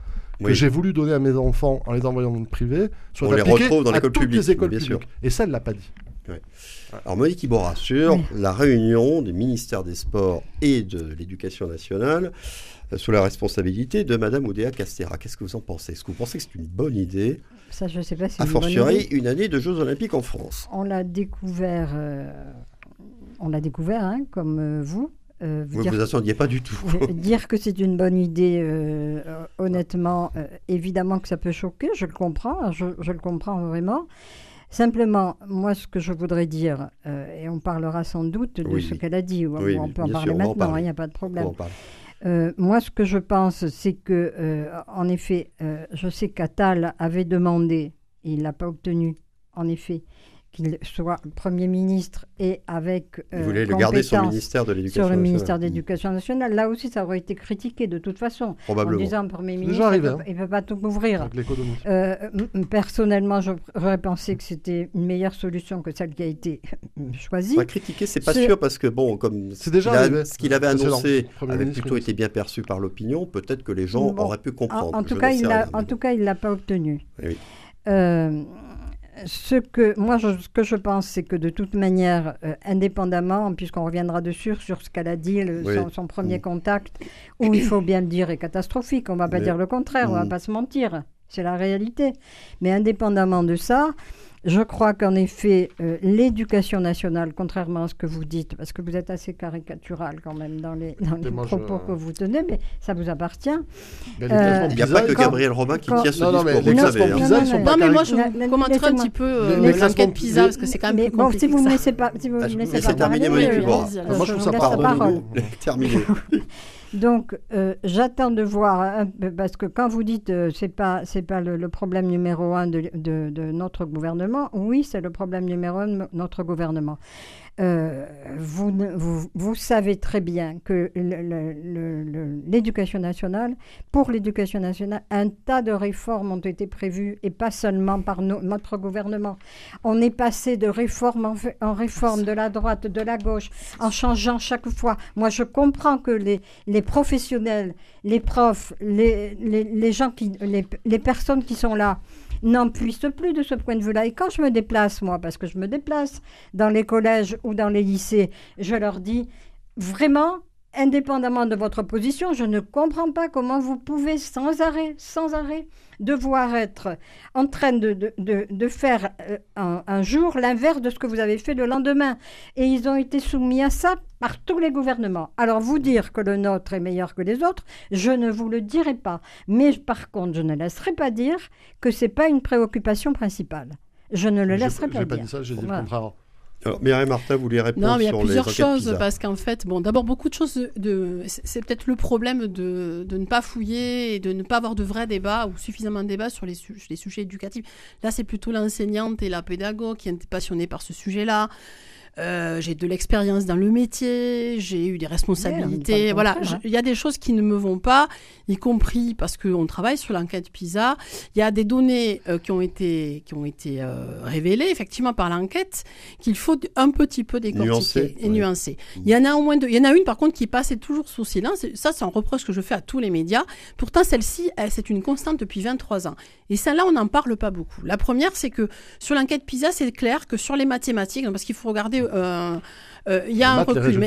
[SPEAKER 3] que
[SPEAKER 1] Oui.
[SPEAKER 3] j'ai voulu donner à mes enfants en les envoyant dans le privé soient
[SPEAKER 1] On les retrouve dans l'école publique,
[SPEAKER 3] les écoles
[SPEAKER 1] bien sûr.
[SPEAKER 3] publiques. Et ça, elle l'a pas dit.
[SPEAKER 1] Alors Monique Iborra, sur
[SPEAKER 2] Oui.
[SPEAKER 1] la réunion des ministères des Sports et de l'Éducation nationale euh, sous la responsabilité de Madame Oudéa Castera. Qu'est-ce que vous en pensez? Est-ce que vous pensez que c'est une bonne idée?
[SPEAKER 2] Ça, je ne sais pas si
[SPEAKER 1] A
[SPEAKER 2] c'est une bonne
[SPEAKER 1] fortiori,
[SPEAKER 2] idée.
[SPEAKER 1] une année de Jeux Olympiques en France.
[SPEAKER 2] On l'a découvert, euh, on l'a découvert, hein, comme euh, vous. Euh,
[SPEAKER 1] Vous ne vous attendiez pas du tout. <laughs>
[SPEAKER 2] Dire que c'est une bonne idée, euh, honnêtement, euh, évidemment que ça peut choquer, je le comprends, je, je le comprends vraiment. Simplement, moi, ce que je voudrais dire, et on parlera sans doute de
[SPEAKER 1] Oui.
[SPEAKER 2] ce qu'elle a dit, ou
[SPEAKER 1] Oui,
[SPEAKER 2] on peut en parler
[SPEAKER 1] sûr,
[SPEAKER 2] maintenant, il n'y a pas de problème. moi, ce que je pense, c'est que, en effet, je sais qu'Attal avait demandé, et il ne l'a pas obtenu, en effet, qu'il soit Premier ministre et avec
[SPEAKER 1] Il
[SPEAKER 2] euh,
[SPEAKER 1] voulait le garder sur le ministère de l'Éducation
[SPEAKER 2] sur le
[SPEAKER 1] nationale.
[SPEAKER 2] ministère de l'Éducation nationale. Là aussi, ça aurait été critiqué de toute façon. En
[SPEAKER 1] Probablement.
[SPEAKER 2] disant Premier ministre,
[SPEAKER 3] déjà arrivé,
[SPEAKER 2] il ne
[SPEAKER 3] hein.
[SPEAKER 2] peut, il pas tout couvrir.
[SPEAKER 3] Avec l'économie.
[SPEAKER 2] Euh, personnellement, j'aurais pensé que c'était une meilleure solution que celle qui a été <laughs> choisie.
[SPEAKER 1] Pas critiquer, c'est pas sûr parce que bon, comme
[SPEAKER 3] C'est déjà
[SPEAKER 1] ce qu'il a-
[SPEAKER 3] arrivé.
[SPEAKER 1] ce qu'il avait annoncé avait plutôt été bien perçu par l'opinion, peut-être que les gens
[SPEAKER 2] Bon.
[SPEAKER 1] auraient pu
[SPEAKER 2] En,
[SPEAKER 1] comprendre.
[SPEAKER 2] en
[SPEAKER 1] Je
[SPEAKER 2] tout cas, il
[SPEAKER 1] rien.
[SPEAKER 2] en tout cas, il l'a pas obtenu.
[SPEAKER 1] Oui.
[SPEAKER 2] Euh, ce que moi, je- ce que je pense, c'est que de toute manière, euh, indépendamment, puisqu'on reviendra dessus sur ce qu'elle a dit, le-
[SPEAKER 1] Oui.
[SPEAKER 2] son, son premier
[SPEAKER 1] Mm.
[SPEAKER 2] contact, où il faut bien le dire, est catastrophique. On va pas dire le contraire, on va
[SPEAKER 1] Mm.
[SPEAKER 2] pas se mentir. C'est la réalité. Mais indépendamment de ça, je crois qu'en effet, euh, l'éducation nationale, contrairement à ce que vous dites, parce que vous êtes assez caricatural quand même dans les, dans les
[SPEAKER 3] moi, je-
[SPEAKER 2] propos que vous tenez, mais ça vous appartient. Euh,
[SPEAKER 1] Il n'y a pas que
[SPEAKER 3] quand-
[SPEAKER 1] Gabriel Robin qui
[SPEAKER 2] quand-
[SPEAKER 1] tient ce
[SPEAKER 3] Non, non, mais
[SPEAKER 1] discours,
[SPEAKER 3] les classements
[SPEAKER 1] savez.
[SPEAKER 3] PISA, ils sont
[SPEAKER 2] Non,
[SPEAKER 3] pas
[SPEAKER 4] Non, mais moi, je commenterai un petit peu euh, l'enquête
[SPEAKER 3] classements-
[SPEAKER 4] PISA, parce que c'est quand même
[SPEAKER 2] Mais
[SPEAKER 4] plus
[SPEAKER 2] bon,
[SPEAKER 4] compliqué
[SPEAKER 2] si vous me laissez pas, si vous
[SPEAKER 1] Ah,
[SPEAKER 2] me laissez
[SPEAKER 1] laisse
[SPEAKER 2] pas
[SPEAKER 1] terminer,
[SPEAKER 2] parler,
[SPEAKER 1] Monique
[SPEAKER 2] euh,
[SPEAKER 3] Moi, je trouve
[SPEAKER 2] vous
[SPEAKER 3] ça
[SPEAKER 2] laisse
[SPEAKER 3] pas
[SPEAKER 2] la parole.
[SPEAKER 1] Terminé. <laughs>
[SPEAKER 2] Donc, euh, j'attends de voir, parce que quand vous dites euh, c'est pas c'est pas le, problème numéro un de, de, notre gouvernement, oui, c'est le problème numéro un de notre gouvernement. Euh, vous, savez très bien que l'éducation nationale, pour l'éducation nationale, un tas de réformes ont été prévues et pas seulement par notre gouvernement. On est passé de réforme en, en, réforme, de la droite, de la gauche, en changeant chaque fois. Moi, je comprends que les, professionnels, les profs, les, gens qui, les personnes qui sont là, n'en puissent plus de ce point de vue-là. Et quand je me déplace, moi, parce que je me déplace dans les collèges ou dans les lycées, je leur dis vraiment, indépendamment de votre position, je ne comprends pas comment vous pouvez sans arrêt, sans arrêt, devoir être en train de, de, faire euh, un, jour l'inverse de ce que vous avez fait le lendemain. Et ils ont été soumis à ça par tous les gouvernements. Alors vous dire que le nôtre est meilleur que les autres, je ne vous le dirai pas. Mais par contre, je ne laisserai pas dire que ce n'est pas une préoccupation principale. Je ne le laisserai pas dire.
[SPEAKER 3] pas dit ça, j'ai dit le contraire.
[SPEAKER 1] Alors, Mireille Martin voulez répondre
[SPEAKER 4] Non, mais il y a plusieurs choses parce qu'en fait, bon, d'abord beaucoup de choses. De, c'est peut-être le problème de, de, ne pas fouiller et de ne pas avoir de vrais débats ou suffisamment de débats sur les, les sujets éducatifs. Là, c'est plutôt l'enseignante et la pédagogue qui est passionnée par ce sujet-là. Euh, j'ai de l'expérience dans le métier, j'ai eu des responsabilités. voilà, hein. il y a des choses qui ne me vont pas, y compris parce qu'on travaille sur l'enquête PISA. Il y a des données euh, qui ont été, qui ont été euh, révélées effectivement par l'enquête qu'il faut un petit peu décortiquer et nuancer. Il y en a au moins deux. Il y en a une par contre qui passe toujours sous silence. Ça, c'est un reproche que je fais à tous les médias. Pourtant, celle-ci, c'est une constante depuis 23 ans. Et celle-là, on n'en parle pas beaucoup. La première, c'est que sur l'enquête PISA, c'est clair que sur les mathématiques, parce qu'il faut regarder euh, euh, il y a un recul.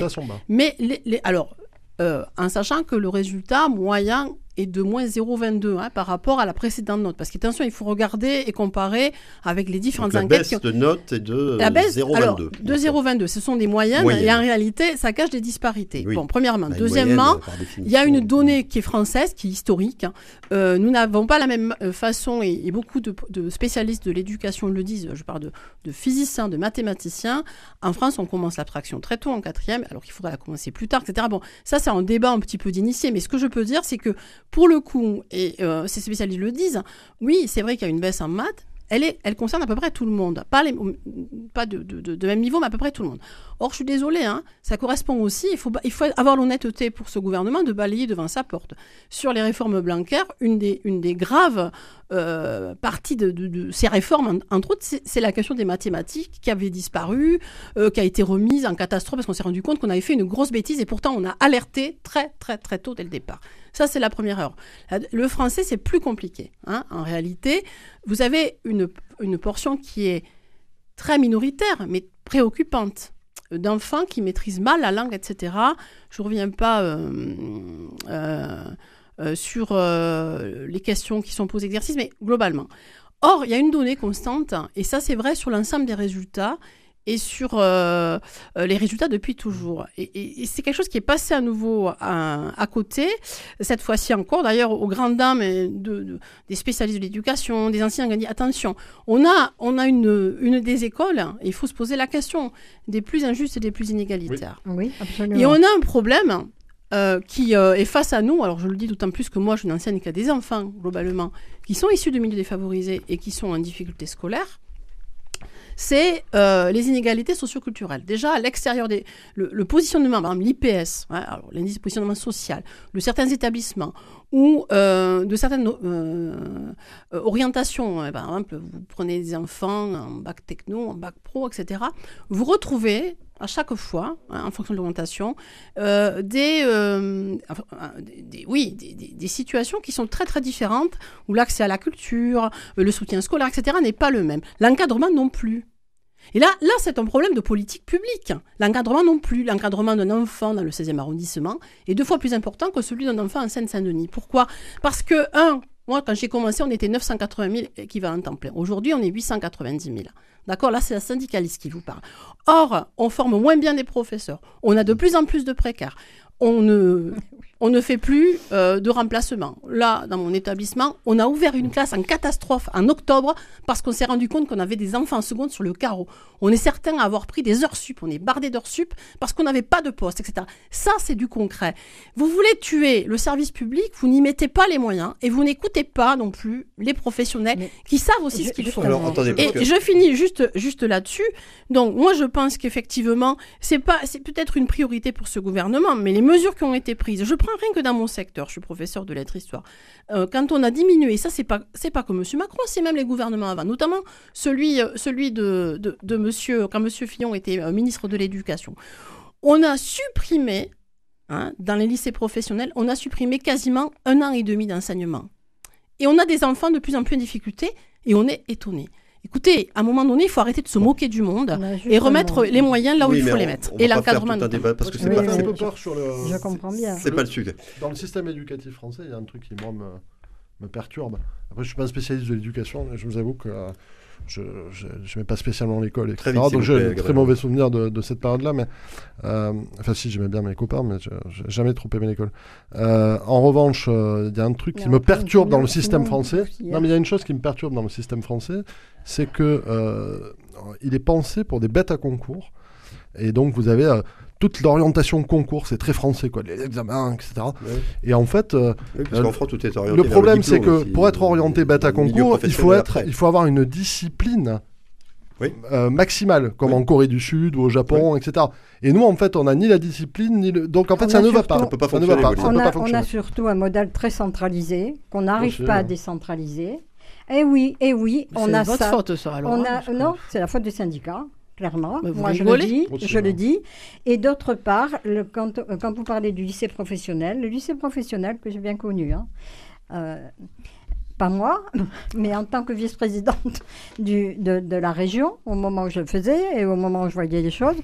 [SPEAKER 4] Mais, les, alors, euh, en sachant que le résultat moyen et de moins 0,22 hein, par rapport à la précédente note. Parce qu'attention, il faut regarder et comparer avec les différentes
[SPEAKER 1] Donc
[SPEAKER 4] la
[SPEAKER 1] enquêtes. La baisse de note est de 0,22.
[SPEAKER 4] De 0,22, ce sont des moyennes, et en réalité, ça cache des disparités. Bon, premièrement. Bah, Deuxièmement, il y a une donnée qui est française, qui est historique. Hein. Euh, nous n'avons pas la même euh, façon, et, beaucoup de, spécialistes de l'éducation le disent, je parle de, de, physiciens, de mathématiciens. En France, on commence l'abstraction très tôt, en quatrième, alors qu'il faudrait la commencer plus tard, etc. Bon, ça, c'est un débat un petit peu d'initié, mais ce que je peux dire, c'est que pour le coup, et euh, ces spécialistes le disent, oui, c'est vrai qu'il y a une baisse en maths, elle, est, elle concerne à peu près tout le monde. Pas, de, de, de, même niveau, mais à peu près tout le monde. Or, je suis désolée, hein, ça correspond aussi, il faut, il faut avoir l'honnêteté pour ce gouvernement de balayer devant sa porte. Sur les réformes blancaires, une des, une des graves euh, parties de, ces réformes, entre autres, c'est la question des mathématiques qui avait disparu, euh, qui a été remise en catastrophe parce qu'on s'est rendu compte qu'on avait fait une grosse bêtise et pourtant on a alerté très, très, très tôt dès le départ. Ça, c'est la première erreur. Le français, c'est plus compliqué. Hein. En réalité, vous avez une, une portion qui est très minoritaire, mais préoccupante d'enfants qui maîtrisent mal la langue, etc. Je ne reviens pas euh, euh, euh, sur les questions qui sont posées exercice, mais globalement. Or, il y a une donnée constante, et ça c'est vrai sur l'ensemble des résultats, et sur euh, euh, les résultats depuis toujours. Et, c'est quelque chose qui est passé à nouveau à, côté, cette fois-ci encore, d'ailleurs aux grandes dames de, des spécialistes de l'éducation, des anciens dit attention, on a, on a une, une des écoles, il faut se poser la question, des plus injustes et des plus inégalitaires.
[SPEAKER 2] Oui, absolument.
[SPEAKER 4] Et on a un problème euh, qui est face à nous, alors je le dis d'autant plus que moi je qui a des enfants globalement, qui sont issus de milieux défavorisés et qui sont en difficulté scolaire, c'est euh, les inégalités socioculturelles. Déjà, à l'extérieur des. Le, positionnement, par exemple, l'IPS, l'indice de positionnement social, de certains établissements, ou euh, de certaines euh, orientations. Hein, par exemple, vous prenez des enfants en bac techno, en bac pro, etc. Vous retrouvez à chaque fois, hein, en fonction de l'orientation, des, oui, des, des, situations qui sont très très différentes, où l'accès à la culture, le soutien scolaire, etc., n'est pas le même. L'encadrement non plus. Et là, là c'est un problème de politique publique. L'encadrement non plus. L'encadrement d'un enfant dans le 16e arrondissement est deux fois plus important que celui d'un enfant en Seine-Saint-Denis. Pourquoi? Parce que, un, moi, quand j'ai commencé, on était 980 000 équivalents temps plein. Aujourd'hui, on est 890 000. D'accord? Là, c'est la syndicaliste qui vous parle. Or, on forme moins bien des professeurs. On a de plus en plus de précaires. On ne <laughs> on ne fait plus euh, de remplacement. Là, dans mon établissement, on a ouvert une classe en catastrophe en octobre parce qu'on s'est rendu compte qu'on avait des enfants en seconde sur le carreau. On est certain d'avoir pris des heures sup, on est bardé d'heures sup parce qu'on n'avait pas de poste, etc. Ça, c'est du concret. Vous voulez tuer le service public, vous n'y mettez pas les moyens et vous n'écoutez pas non plus les professionnels
[SPEAKER 2] Mais
[SPEAKER 4] qui savent aussi
[SPEAKER 2] je-
[SPEAKER 4] ce qu'ils font.
[SPEAKER 1] Alors, attendez, parce
[SPEAKER 4] Et
[SPEAKER 1] que-
[SPEAKER 4] je finis juste, juste là-dessus. Donc, moi, je pense qu'effectivement, c'est pas, c'est peut-être une priorité pour ce gouvernement, mais les mesures qui ont été prises, je rien que dans mon secteur, je suis professeur de lettres histoire. Euh, quand on a diminué, ça, c'est pas, c'est pas que M. Macron, c'est même les gouvernements avant, notamment celui, euh, de, de monsieur, quand M. Fillon était euh, ministre de l'Éducation. On a supprimé, hein, dans les lycées professionnels, on a supprimé quasiment un an et demi d'enseignement. Et on a des enfants de plus en plus en difficulté et on est étonné. Écoutez, à un moment donné, il faut arrêter de se moquer du monde et remettre les moyens là où
[SPEAKER 1] Oui,
[SPEAKER 4] il faut
[SPEAKER 1] on-
[SPEAKER 4] les mettre.
[SPEAKER 1] on
[SPEAKER 4] Et l'encadrement.
[SPEAKER 1] tout un débat parce que c'est
[SPEAKER 2] Oui,
[SPEAKER 1] pas,
[SPEAKER 2] oui, je-
[SPEAKER 3] peur sur le.
[SPEAKER 2] Je comprends bien.
[SPEAKER 1] c'est pas le sujet.
[SPEAKER 3] Dans le système éducatif français, il y a un truc qui, moi, me, me perturbe. Après, je suis pas un spécialiste de l'éducation, mais je vous avoue que euh, je n'aimais pas spécialement l'école, etc.
[SPEAKER 1] Très vite, s'il
[SPEAKER 3] donc j'ai un très mauvais souvenir de, de cette période-là. Mais euh, enfin, si j'aimais bien mes copains, mais je j'ai jamais trop aimé l'école. Euh, en revanche, euh, il y a un truc
[SPEAKER 2] Mais
[SPEAKER 3] qui me perturbe dans le système français. Non, mais il y a une chose qui me perturbe dans le système français, c'est que euh, il est pensé pour des bêtes à concours. Et donc, vous avez euh, toute l'orientation concours, c'est très français, quoi, les examens, etc.
[SPEAKER 1] Ouais.
[SPEAKER 3] Et en fait, euh,
[SPEAKER 1] Oui, parce
[SPEAKER 3] Euh,
[SPEAKER 1] qu'en France, tout est orienté
[SPEAKER 3] le problème, c'est que
[SPEAKER 1] aussi.
[SPEAKER 3] pour être orienté bêta
[SPEAKER 1] Le milieu
[SPEAKER 3] concours, il faut, être, il faut avoir une discipline
[SPEAKER 1] Oui.
[SPEAKER 3] euh, maximale, comme
[SPEAKER 1] Oui.
[SPEAKER 3] en Corée du Sud ou au Japon, etc. Et nous, en fait, on n'a ni la discipline, ni le... Donc, en fait,
[SPEAKER 2] On
[SPEAKER 3] ça ne va pas.
[SPEAKER 2] Ça
[SPEAKER 1] peut pas
[SPEAKER 3] Ça ne va
[SPEAKER 1] fonctionner,
[SPEAKER 3] pas.
[SPEAKER 2] on, a,
[SPEAKER 3] pas
[SPEAKER 2] on a surtout un modèle très centralisé qu'on n'arrive pas à décentraliser. Et oui, et oui, on
[SPEAKER 4] C'est
[SPEAKER 2] a
[SPEAKER 4] votre
[SPEAKER 2] ça.
[SPEAKER 4] faute, ça. Alors,
[SPEAKER 2] on
[SPEAKER 4] hein,
[SPEAKER 2] a, non, c'est la faute des syndicats, clairement.
[SPEAKER 4] Mais vous
[SPEAKER 2] Moi, je le dis. Je le dis. Et d'autre part, le- quand, quand vous parlez du lycée professionnel, le lycée professionnel que j'ai bien connu, hein, euh, pas moi, <laughs> mais en tant que vice-présidente du- de, de la région, au moment où je le faisais et au moment où je voyais les choses,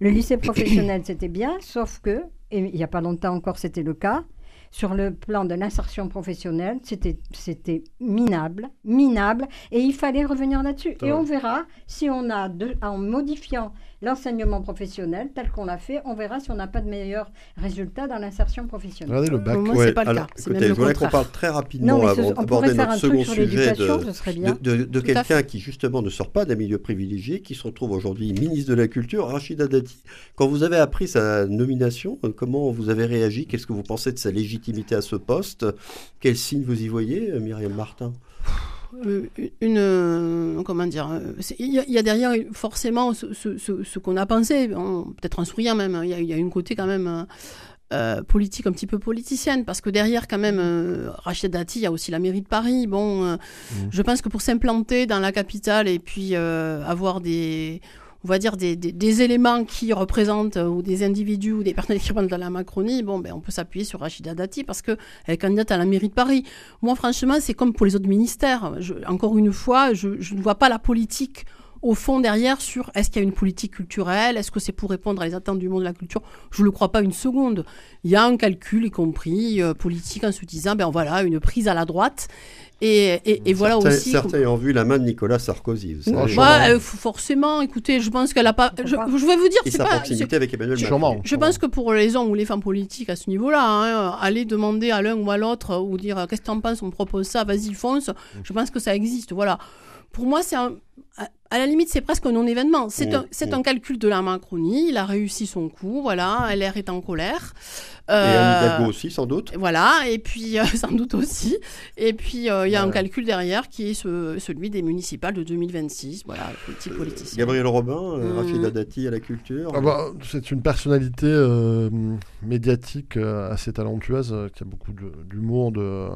[SPEAKER 2] le lycée professionnel, c'était bien, sauf que, et il n'y a pas longtemps encore, c'était le cas, sur le plan de l'insertion professionnelle, c'était c'était minable, minable, et il fallait revenir là-dessus. Et on verra si on a, de- en modifiant l'enseignement professionnel tel qu'on l'a fait, on verra si on n'a pas de meilleurs résultats dans l'insertion professionnelle.
[SPEAKER 3] Regardez le bac.
[SPEAKER 4] Moi,
[SPEAKER 1] Ouais,
[SPEAKER 4] c'est pas le
[SPEAKER 1] alors,
[SPEAKER 4] cas. C'est
[SPEAKER 1] écoutez,
[SPEAKER 4] même le
[SPEAKER 1] je voudrais qu'on parle très rapidement
[SPEAKER 2] Non,
[SPEAKER 1] avant d'aborder notre second sujet de, quelqu'un qui justement ne sort pas d'un milieu privilégié, qui se retrouve aujourd'hui ministre de la Culture, Rachida Dati. Quand vous avez appris sa nomination, euh, comment vous avez réagi? Qu'est-ce que vous pensez de sa légitimité à ce poste? Quels signes vous y voyez, euh, Myriam Martin?
[SPEAKER 4] Une euh, comment dire euh, il y, a- il y a derrière forcément ce, ce- ce- ce qu'on a pensé peut-être en souriant même hein, il y, a- il y a une côté quand même euh, euh, politique un petit peu politicienne parce que derrière quand même euh, Rachid Dati il y a aussi la mairie de Paris bon euh, je pense que pour s'implanter dans la capitale et puis euh, avoir des on va dire des, des- éléments qui représentent euh, ou des individus ou des personnes qui représentent la Macronie, bon, ben, on peut s'appuyer sur Rachida Dati parce qu'elle est candidate à la mairie de Paris. Moi, franchement, c'est comme pour les autres ministères. Encore une fois, je, je ne vois pas la politique au fond derrière sur est-ce qu'il y a une politique culturelle, est-ce que c'est pour répondre à les attentes du monde de la culture. Je ne le crois pas une seconde. Il y a un calcul, y compris euh, politique, en se disant, ben voilà, une prise à la droite. Et, et- et voilà
[SPEAKER 1] certains,
[SPEAKER 4] aussi.
[SPEAKER 1] Certains ayant vu la main de Nicolas Sarkozy. vous savez.
[SPEAKER 3] Franchement.
[SPEAKER 4] Ouais, euh, forcément, écoutez, je pense qu'elle a pas. Je, je vais vous dire, c'est pas.
[SPEAKER 1] avec Emmanuel Macron.
[SPEAKER 3] Sûrement.
[SPEAKER 4] Je pense que pour les hommes ou les femmes politiques à ce niveau-là, hein, aller demander à l'un ou à l'autre ou dire qu'est-ce que t'en penses, on me propose ça, vas-y fonce. Je pense que ça existe. Voilà. Pour moi, c'est un- à- la limite, c'est presque un non-événement. C'est
[SPEAKER 1] Mmh,
[SPEAKER 4] un, c'est
[SPEAKER 1] mmh.
[SPEAKER 4] un calcul de la Macronie. Il a réussi son coup. Voilà. LR est en colère.
[SPEAKER 1] Et
[SPEAKER 4] Euh,
[SPEAKER 1] Hidalgo aussi, sans doute.
[SPEAKER 4] voilà, et puis euh, <laughs> sans doute aussi. Et puis euh, il y a un calcul derrière qui est ce- celui des municipales de 2026. Voilà, politique politicien.
[SPEAKER 1] Gabriel Robin, euh,
[SPEAKER 4] Mmh.
[SPEAKER 1] Rachida Dati à la culture.
[SPEAKER 3] Ah bah, c'est une personnalité euh, médiatique euh, assez talentueuse, euh, qui a beaucoup de- d'humour, de,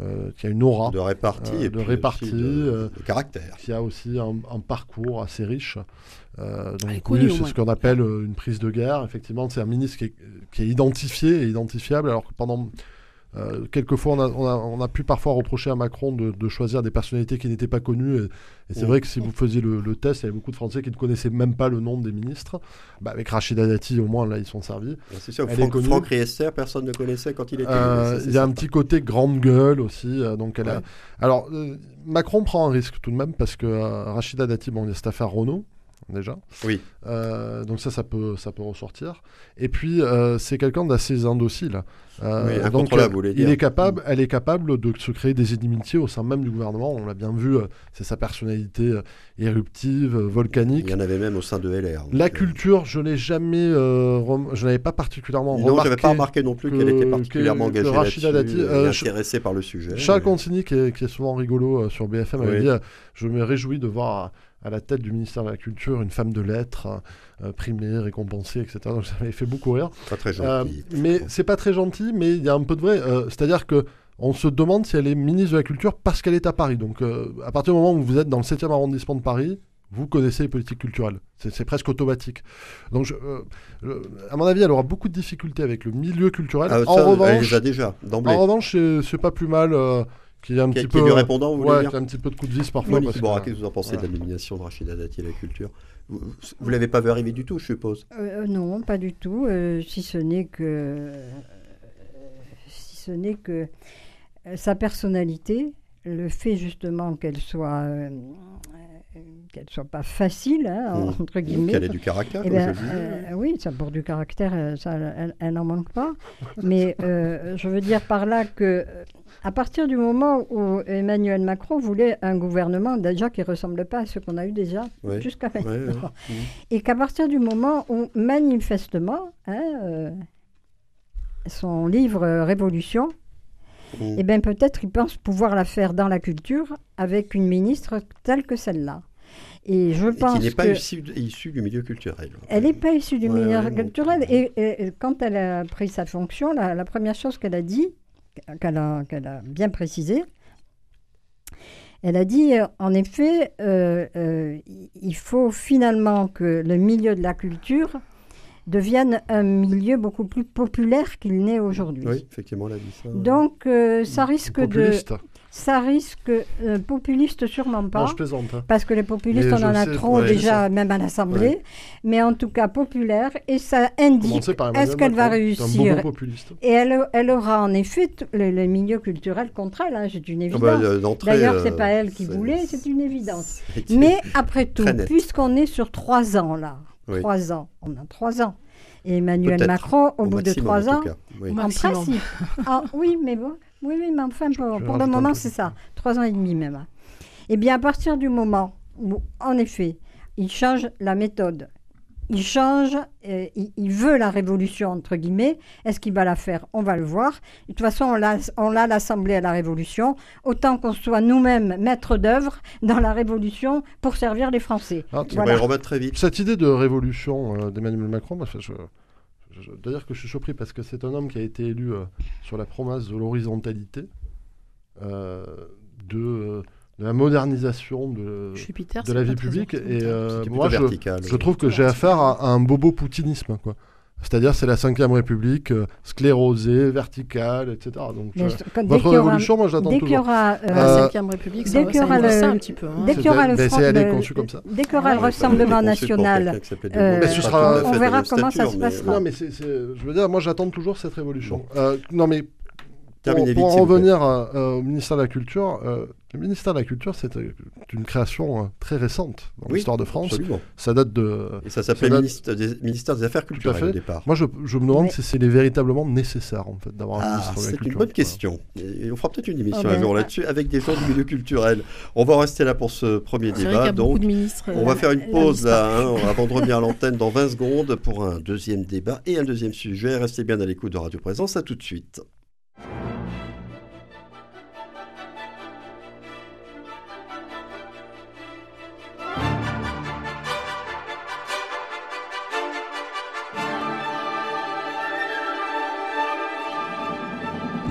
[SPEAKER 3] euh, qui a une aura,
[SPEAKER 1] de répartie
[SPEAKER 3] Euh,
[SPEAKER 1] et
[SPEAKER 3] de répartie,
[SPEAKER 1] de,
[SPEAKER 3] euh,
[SPEAKER 1] de caractère.
[SPEAKER 3] qui a aussi un, un parcours assez riche. Euh, donc oui, c'est ce qu'on appelle euh, une prise de guerre. Effectivement, c'est un ministre qui est, qui est identifié et identifiable, alors que pendant euh, quelquefois, on a, on, a, on a pu parfois reprocher à Macron de, de choisir des personnalités qui n'étaient pas connues. Et, et c'est
[SPEAKER 1] Mm.
[SPEAKER 3] vrai que si vous faisiez le, le test, il y avait beaucoup de Français qui ne connaissaient même pas le nom des ministres. Bah, avec Rachida Dati, au moins, là, ils sont servis.
[SPEAKER 1] C'est ça,
[SPEAKER 3] Elle est
[SPEAKER 1] Franck. Franck Riester, personne ne connaissait quand il était.
[SPEAKER 3] Euh,
[SPEAKER 1] c'est
[SPEAKER 3] Il y a un petit côté grande gueule aussi. euh, donc elle a...
[SPEAKER 1] Ouais.
[SPEAKER 3] Alors, euh, Macron prend un risque tout de même parce que euh, Rachida Dati, bon, il y a cette affaire Renault. Déjà.
[SPEAKER 1] Oui.
[SPEAKER 3] Euh, donc ça, ça peut, ça peut ressortir. Et puis, euh, c'est quelqu'un d'assez indocile. Euh,
[SPEAKER 1] Oui,
[SPEAKER 3] donc,
[SPEAKER 1] incontrôlable, vous voulez
[SPEAKER 3] il est capable, elle est capable de se créer des inimitiés au sein même du gouvernement. On l'a bien vu, c'est sa personnalité éruptive, volcanique.
[SPEAKER 1] Il y en avait même au sein de LR.
[SPEAKER 3] La culture, je l'ai jamais, rem- je n'avais pas particulièrement
[SPEAKER 1] Non,
[SPEAKER 3] remarqué.
[SPEAKER 1] j'avais pas remarqué non plus qu'elle
[SPEAKER 3] que-
[SPEAKER 1] était particulièrement
[SPEAKER 3] que- que
[SPEAKER 1] engagée là-dessus,
[SPEAKER 3] Dati,
[SPEAKER 1] intéressée par le sujet.
[SPEAKER 3] Charles
[SPEAKER 1] mais-
[SPEAKER 3] Consigny, qui est, qui est souvent rigolo sur BFM, avait
[SPEAKER 1] Oui.
[SPEAKER 3] dit Je me réjouis de voir à, la tête du ministère de la Culture une femme de lettres, euh, primée, récompensée, etc. Donc ça m'avait fait beaucoup rire.
[SPEAKER 1] Pas très
[SPEAKER 3] Euh,
[SPEAKER 1] gentil.
[SPEAKER 3] mais c'est pas très gentil, mais il y a un peu de vrai. Euh, C'est-à-dire que on se demande si elle est ministre de la Culture parce qu'elle est à Paris. Donc à partir du moment où vous êtes dans le 7e arrondissement de Paris, vous connaissez les politiques culturelles. C'est presque automatique. Donc, je- euh, je- à mon avis, elle aura beaucoup de difficultés avec le milieu culturel.
[SPEAKER 1] Ah,
[SPEAKER 3] en
[SPEAKER 1] ça, elle
[SPEAKER 3] revanche,
[SPEAKER 1] les a déjà, d'emblée.
[SPEAKER 3] en revanche, c'est- c'est pas plus mal euh, qu'il y ait un
[SPEAKER 1] Qui
[SPEAKER 3] petit
[SPEAKER 1] qui est
[SPEAKER 3] peu.
[SPEAKER 1] du répondant, vous voulez
[SPEAKER 3] ouais,
[SPEAKER 1] dire
[SPEAKER 3] un petit peu de coup de vis parfois.
[SPEAKER 1] Monique Iborra, qu'est-ce que vous en pensez
[SPEAKER 3] voilà.
[SPEAKER 1] de la nomination de Rachida Dati à la culture Vous ne l'avez pas vu arriver du tout, je suppose.
[SPEAKER 2] Euh, non, pas du tout, euh, si ce n'est que, euh, si ce n'est que euh, sa personnalité, le fait justement qu'elle soit, euh, euh, qu'elle soit pas facile, hein,
[SPEAKER 1] Mm.
[SPEAKER 2] entre guillemets.
[SPEAKER 1] Qu'elle ait du caractère,
[SPEAKER 2] Eh
[SPEAKER 1] comme
[SPEAKER 2] ben, euh, oui, ça pour du caractère, euh, ça, elle, n'en manque pas. Mais euh, je veux dire par là que, euh, à partir du moment où Emmanuel Macron voulait un gouvernement déjà qui ne ressemble pas à ce qu'on a eu déjà
[SPEAKER 1] Ouais.
[SPEAKER 2] jusqu'à maintenant,
[SPEAKER 1] ouais. Mm.
[SPEAKER 2] et qu'à partir du moment où manifestement, hein, euh, son livre euh, Révolution,
[SPEAKER 1] Mm.
[SPEAKER 2] eh bien peut-être il pense pouvoir la faire dans la culture avec une ministre telle que celle-là. Et je
[SPEAKER 1] Et
[SPEAKER 2] pense
[SPEAKER 1] qui n'est pas
[SPEAKER 2] que...
[SPEAKER 1] issu, issu du milieu culturel.
[SPEAKER 2] Elle n'est pas issue du
[SPEAKER 1] Ouais,
[SPEAKER 2] milieu
[SPEAKER 1] ouais,
[SPEAKER 2] culturel. Et, et- et quand elle a pris sa fonction, la, la première chose qu'elle a dit, qu'elle a, bien précisé, elle a dit, euh, en effet, euh, euh, il- il faut finalement que le milieu de la culture devienne un milieu beaucoup plus populaire qu'il n'est aujourd'hui.
[SPEAKER 1] Oui, effectivement, elle a dit ça.
[SPEAKER 2] Donc, euh, ça risque
[SPEAKER 3] Populiste.
[SPEAKER 2] de... Ça risque... euh, populiste, sûrement pas.
[SPEAKER 3] Non, je plaisante. hein.
[SPEAKER 2] Parce que les populistes,
[SPEAKER 3] Mais
[SPEAKER 2] on en a
[SPEAKER 3] sais-
[SPEAKER 2] trop
[SPEAKER 1] ouais,
[SPEAKER 2] déjà, même à l'Assemblée. Mais en tout cas, populaire. Et ça indique. Est-ce
[SPEAKER 3] Emmanuel
[SPEAKER 2] qu'elle va réussir. Et elle, elle aura en effet t- le, le milieu culturel contre elle. hein, c'est une
[SPEAKER 1] Ah
[SPEAKER 2] évidence.
[SPEAKER 1] bah,
[SPEAKER 2] D'ailleurs, c'est pas elle qui voulait, c'est une évidence. <laughs> Mais après tout, puisqu'on est sur trois ans là,
[SPEAKER 1] Oui.
[SPEAKER 2] trois ans, on a trois ans. Et Emmanuel Macron, au, bout de trois ans.
[SPEAKER 1] Oui.
[SPEAKER 2] En principe. Ah, oui, mais bon, oui, oui, mais enfin, pour, le moment, c'est ça. Trois ans et demi même. Eh bien, à partir du moment où, en effet, il change la méthode, il change, euh, il, il veut la révolution, entre guillemets, est-ce qu'il va la faire? On va le voir. De toute façon, on l'a on l'a l'Assemblée à la révolution. Autant qu'on soit nous-mêmes maîtres d'œuvre dans la révolution pour servir les Français.
[SPEAKER 3] Ah,
[SPEAKER 1] va
[SPEAKER 2] Voilà.
[SPEAKER 1] y remettre très vite.
[SPEAKER 3] Cette idée de révolution euh, d'Emmanuel Macron, je, je- d'ailleurs que je suis surpris parce que c'est un homme qui a été élu euh, sur la promesse de l'horizontalité, euh, de, euh, de la modernisation de,
[SPEAKER 4] Jupiter,
[SPEAKER 3] de
[SPEAKER 4] c'est
[SPEAKER 3] la vie publique. Et euh, moi, je,
[SPEAKER 1] vertical.
[SPEAKER 3] je trouve que j'ai affaire à, à un bobo poutinisme. Quoi. C'est-à-dire, c'est la 5ème République, euh, sclérosée, verticale, etc. Donc, euh,
[SPEAKER 2] je- quand- dès
[SPEAKER 3] votre
[SPEAKER 2] qu'il y aura-
[SPEAKER 3] révolution, moi, je l'attends
[SPEAKER 2] Dès qu'il y
[SPEAKER 3] toujours.
[SPEAKER 2] aura, euh,
[SPEAKER 4] La
[SPEAKER 3] Euh,
[SPEAKER 4] 5ème République,
[SPEAKER 2] dès
[SPEAKER 4] ça,
[SPEAKER 2] qu'il y aura le-
[SPEAKER 4] ça un petit peu.
[SPEAKER 2] dès qu'il y aura le
[SPEAKER 3] Mais
[SPEAKER 2] front-
[SPEAKER 3] c'est- elle est
[SPEAKER 2] le-
[SPEAKER 3] conçue comme ça.
[SPEAKER 2] Dès qu'il y aura le Rassemblement <laughs> national, euh, on verra comment ça se passera.
[SPEAKER 3] Non, mais je veux dire, moi, j'attends toujours cette révolution. Euh, non, mais pour, en revenir à- euh, au ministère de la Culture, euh, le ministère de la Culture, c'est euh, une création euh, très récente dans
[SPEAKER 1] Oui,
[SPEAKER 3] l'histoire de France.
[SPEAKER 1] Absolument.
[SPEAKER 3] Ça date de.
[SPEAKER 1] Et ça s'appelait
[SPEAKER 3] date-
[SPEAKER 1] des, ministère des Affaires culturelles
[SPEAKER 3] fait.
[SPEAKER 1] au départ.
[SPEAKER 3] Moi, je, je me demande si c'est véritablement nécessaire, en fait, d'avoir un
[SPEAKER 1] Ah,
[SPEAKER 3] ministre de la
[SPEAKER 1] c'est
[SPEAKER 3] Culture.
[SPEAKER 1] une bonne question. Et on fera peut-être une émission un
[SPEAKER 2] ben,
[SPEAKER 1] jour
[SPEAKER 2] ah.
[SPEAKER 1] là-dessus avec des gens du milieu culturel. On va rester là pour ce premier
[SPEAKER 4] C'est
[SPEAKER 1] débat. Donc, on va
[SPEAKER 4] euh,
[SPEAKER 1] faire une pause là, hein, avant de revenir à l'antenne dans 20 secondes pour un deuxième débat et un deuxième sujet. Restez bien à l'écoute de Radio Présence. À tout de suite.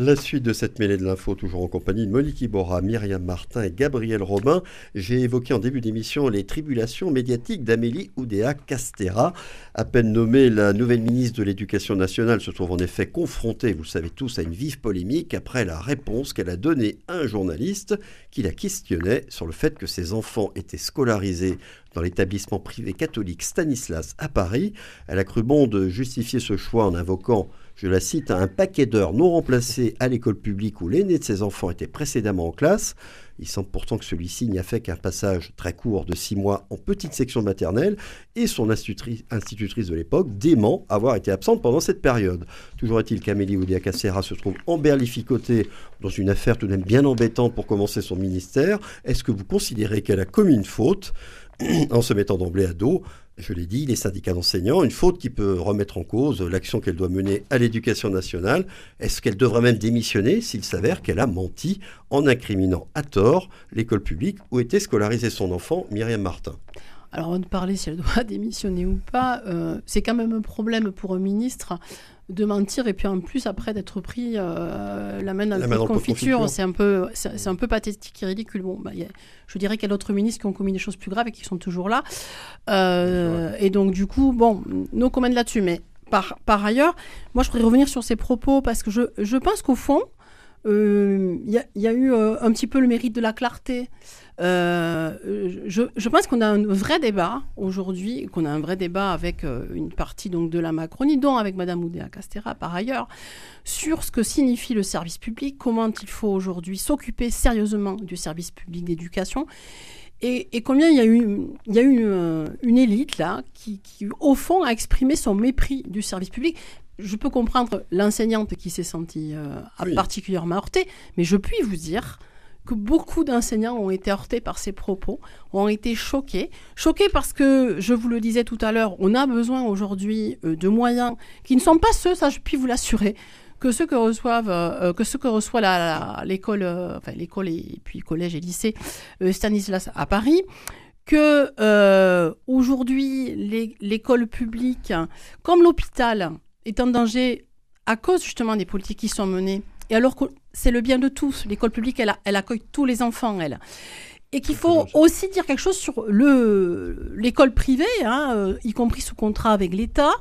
[SPEAKER 1] La suite de cette mêlée de l'info, toujours en compagnie de Monique Iborra, Myriam Martin et Gabriel Robin. J'ai évoqué en début d'émission les tribulations médiatiques d'Amélie Oudéa Castera. À peine nommée, la nouvelle ministre de l'Éducation nationale se trouve en effet confrontée, vous le savez tous, à une vive polémique après la réponse qu'elle a donnée à un journaliste qui la questionnait sur le fait que ses enfants étaient scolarisés dans l'établissement privé catholique Stanislas à Paris. Elle a cru bon de justifier ce choix en invoquant je la cite, un paquet d'heures non remplacées à l'école publique où l'aîné de ses enfants était précédemment en classe. Il semble pourtant que celui-ci n'y a fait qu'un passage très court de six mois en petite section maternelle et son institutrice de l'époque dément avoir été absente pendant cette période. Toujours est-il qu'Amélie Oudéa-Casséra se trouve emberlificotée dans une affaire tout de même bien embêtante pour commencer son ministère. Est-ce que vous considérez qu'elle a commis une faute? <clears throat> en se mettant d'emblée à dos je l'ai dit, les syndicats d'enseignants, une faute qui peut remettre en cause l'action qu'elle doit mener à l'éducation nationale. Est-ce qu'elle devrait même démissionner s'il s'avère qu'elle a menti en incriminant à tort l'école publique où était scolarisé son enfant, Myriam Martin?
[SPEAKER 4] Alors, on de parler si elle doit <laughs> démissionner ou pas, euh, c'est quand même un problème pour un ministre de mentir et puis en plus après d'être pris euh, la main dans la confiture, c'est un peu c'est un peu pathétique et ridicule. Bon, bah, je dirais qu'il y a d'autres ministres qui ont commis des choses plus graves et qui sont toujours là. Euh, et donc du coup, bon, nos commandes là-dessus. Mais par, par ailleurs, moi je voudrais revenir sur ces propos parce que je, je pense qu'au fond, il y, y, a eu un petit peu le mérite de la clarté. Euh, je, pense qu'on a un vrai débat aujourd'hui, qu'on a un vrai débat avec euh, une partie donc de la Macronie, dont avec Madame Oudéa Castera par ailleurs, sur ce que signifie le service public, comment il faut aujourd'hui s'occuper sérieusement du service public d'éducation. Et, combien il y a eu, euh, une, élite là qui, au fond, a exprimé son mépris du service public, je peux comprendre l'enseignante qui s'est sentie particulièrement heurtée, mais je puis vous dire que beaucoup d'enseignants ont été heurtés par ces propos, ont été choqués. Choqués parce que, je vous le disais tout à l'heure, on a besoin aujourd'hui euh, de moyens qui ne sont pas ceux, ça je puis vous l'assurer, que ceux que reçoivent, euh, que ceux que reçoit l'école, euh, enfin l'école et puis collège et lycée Stanislas à Paris, que aujourd'hui l'école publique, comme l'hôpital, est en danger à cause justement des politiques qui sont menées et alors que c'est le bien de tous, l'école publique, elle, elle accueille tous les enfants, elle. Et qu'il faut aussi dire quelque chose sur l'école privée, hein, euh, y compris sous contrat avec l'État,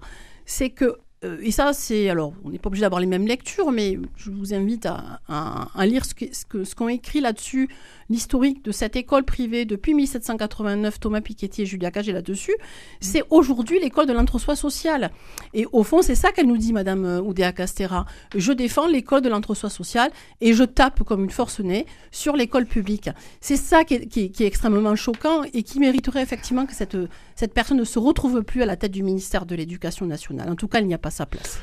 [SPEAKER 4] c'est que euh, et ça, c'est. Alors, on n'est pas obligé d'avoir les mêmes lectures, mais je vous invite à, à, lire ce qu'ont ce ce qu'on écrit là-dessus, l'historique de cette école privée depuis 1789. Thomas Piketty et Julia Cage là-dessus. C'est aujourd'hui l'école de l'entre-soi social. Et au fond, c'est ça qu'elle nous dit, Madame euh, Oudéa Castera. Je défends l'école de l'entre-soi social et je tape comme une forcenée sur l'école publique. C'est ça qui est, qui, qui est, extrêmement choquant et qui mériterait effectivement que cette, cette personne ne se retrouve plus à la tête du ministère de l'Éducation nationale. En tout cas, il n'y a pas sa place.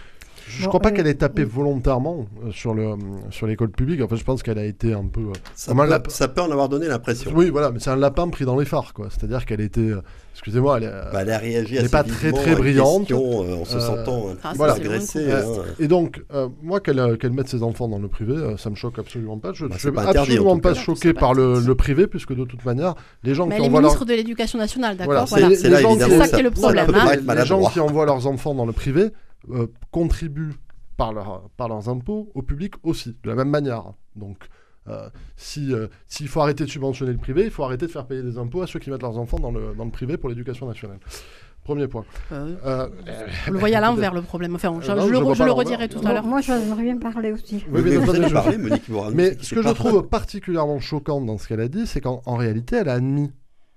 [SPEAKER 3] Je ne crois pas qu'elle ait tapé volontairement euh, sur le sur l'école publique. En fait, je pense qu'elle a été un peu. Euh,
[SPEAKER 1] ça, peut, ça peut en avoir donné l'impression.
[SPEAKER 3] Oui, voilà, mais c'est un lapin pris dans les phares, quoi. C'est-à-dire qu'elle était. Euh, excusez-moi, elle,
[SPEAKER 1] bah, elle, a réagi.
[SPEAKER 3] Elle n'est pas très très brillante.
[SPEAKER 1] en se sentant
[SPEAKER 4] ah, voilà. agressée. Hein.
[SPEAKER 3] Et donc, moi, qu'elle qu'elle mette ses enfants dans le privé, ça me choque absolument pas. Je ne bah, suis absolument pas choqué par le, privé, puisque de toute manière, les gens
[SPEAKER 4] mais
[SPEAKER 3] qui
[SPEAKER 4] elle
[SPEAKER 3] envoient.
[SPEAKER 4] est ministre de l'Éducation nationale, d'accord
[SPEAKER 3] C'est
[SPEAKER 4] ça qui est le problème.
[SPEAKER 3] Les gens qui envoient leurs enfants dans le privé euh, contribuent par, leur, par leurs impôts au public aussi, de la même manière. Donc, euh, si, euh, s'il faut arrêter de subventionner le privé, il faut arrêter de faire payer des impôts à ceux qui mettent leurs enfants dans le, dans le privé pour l'éducation nationale. Premier point.
[SPEAKER 4] Euh, vous le voyez à <laughs> l'envers le problème. Enfin, je, le, je le, redirai tout à l'heure.
[SPEAKER 2] Moi, j'aimerais bien parler aussi.
[SPEAKER 1] Oui, mais, vous parler, Monique
[SPEAKER 3] mais ce que je trouve particulièrement choquant dans ce qu'elle a dit, c'est qu'en réalité, elle a admis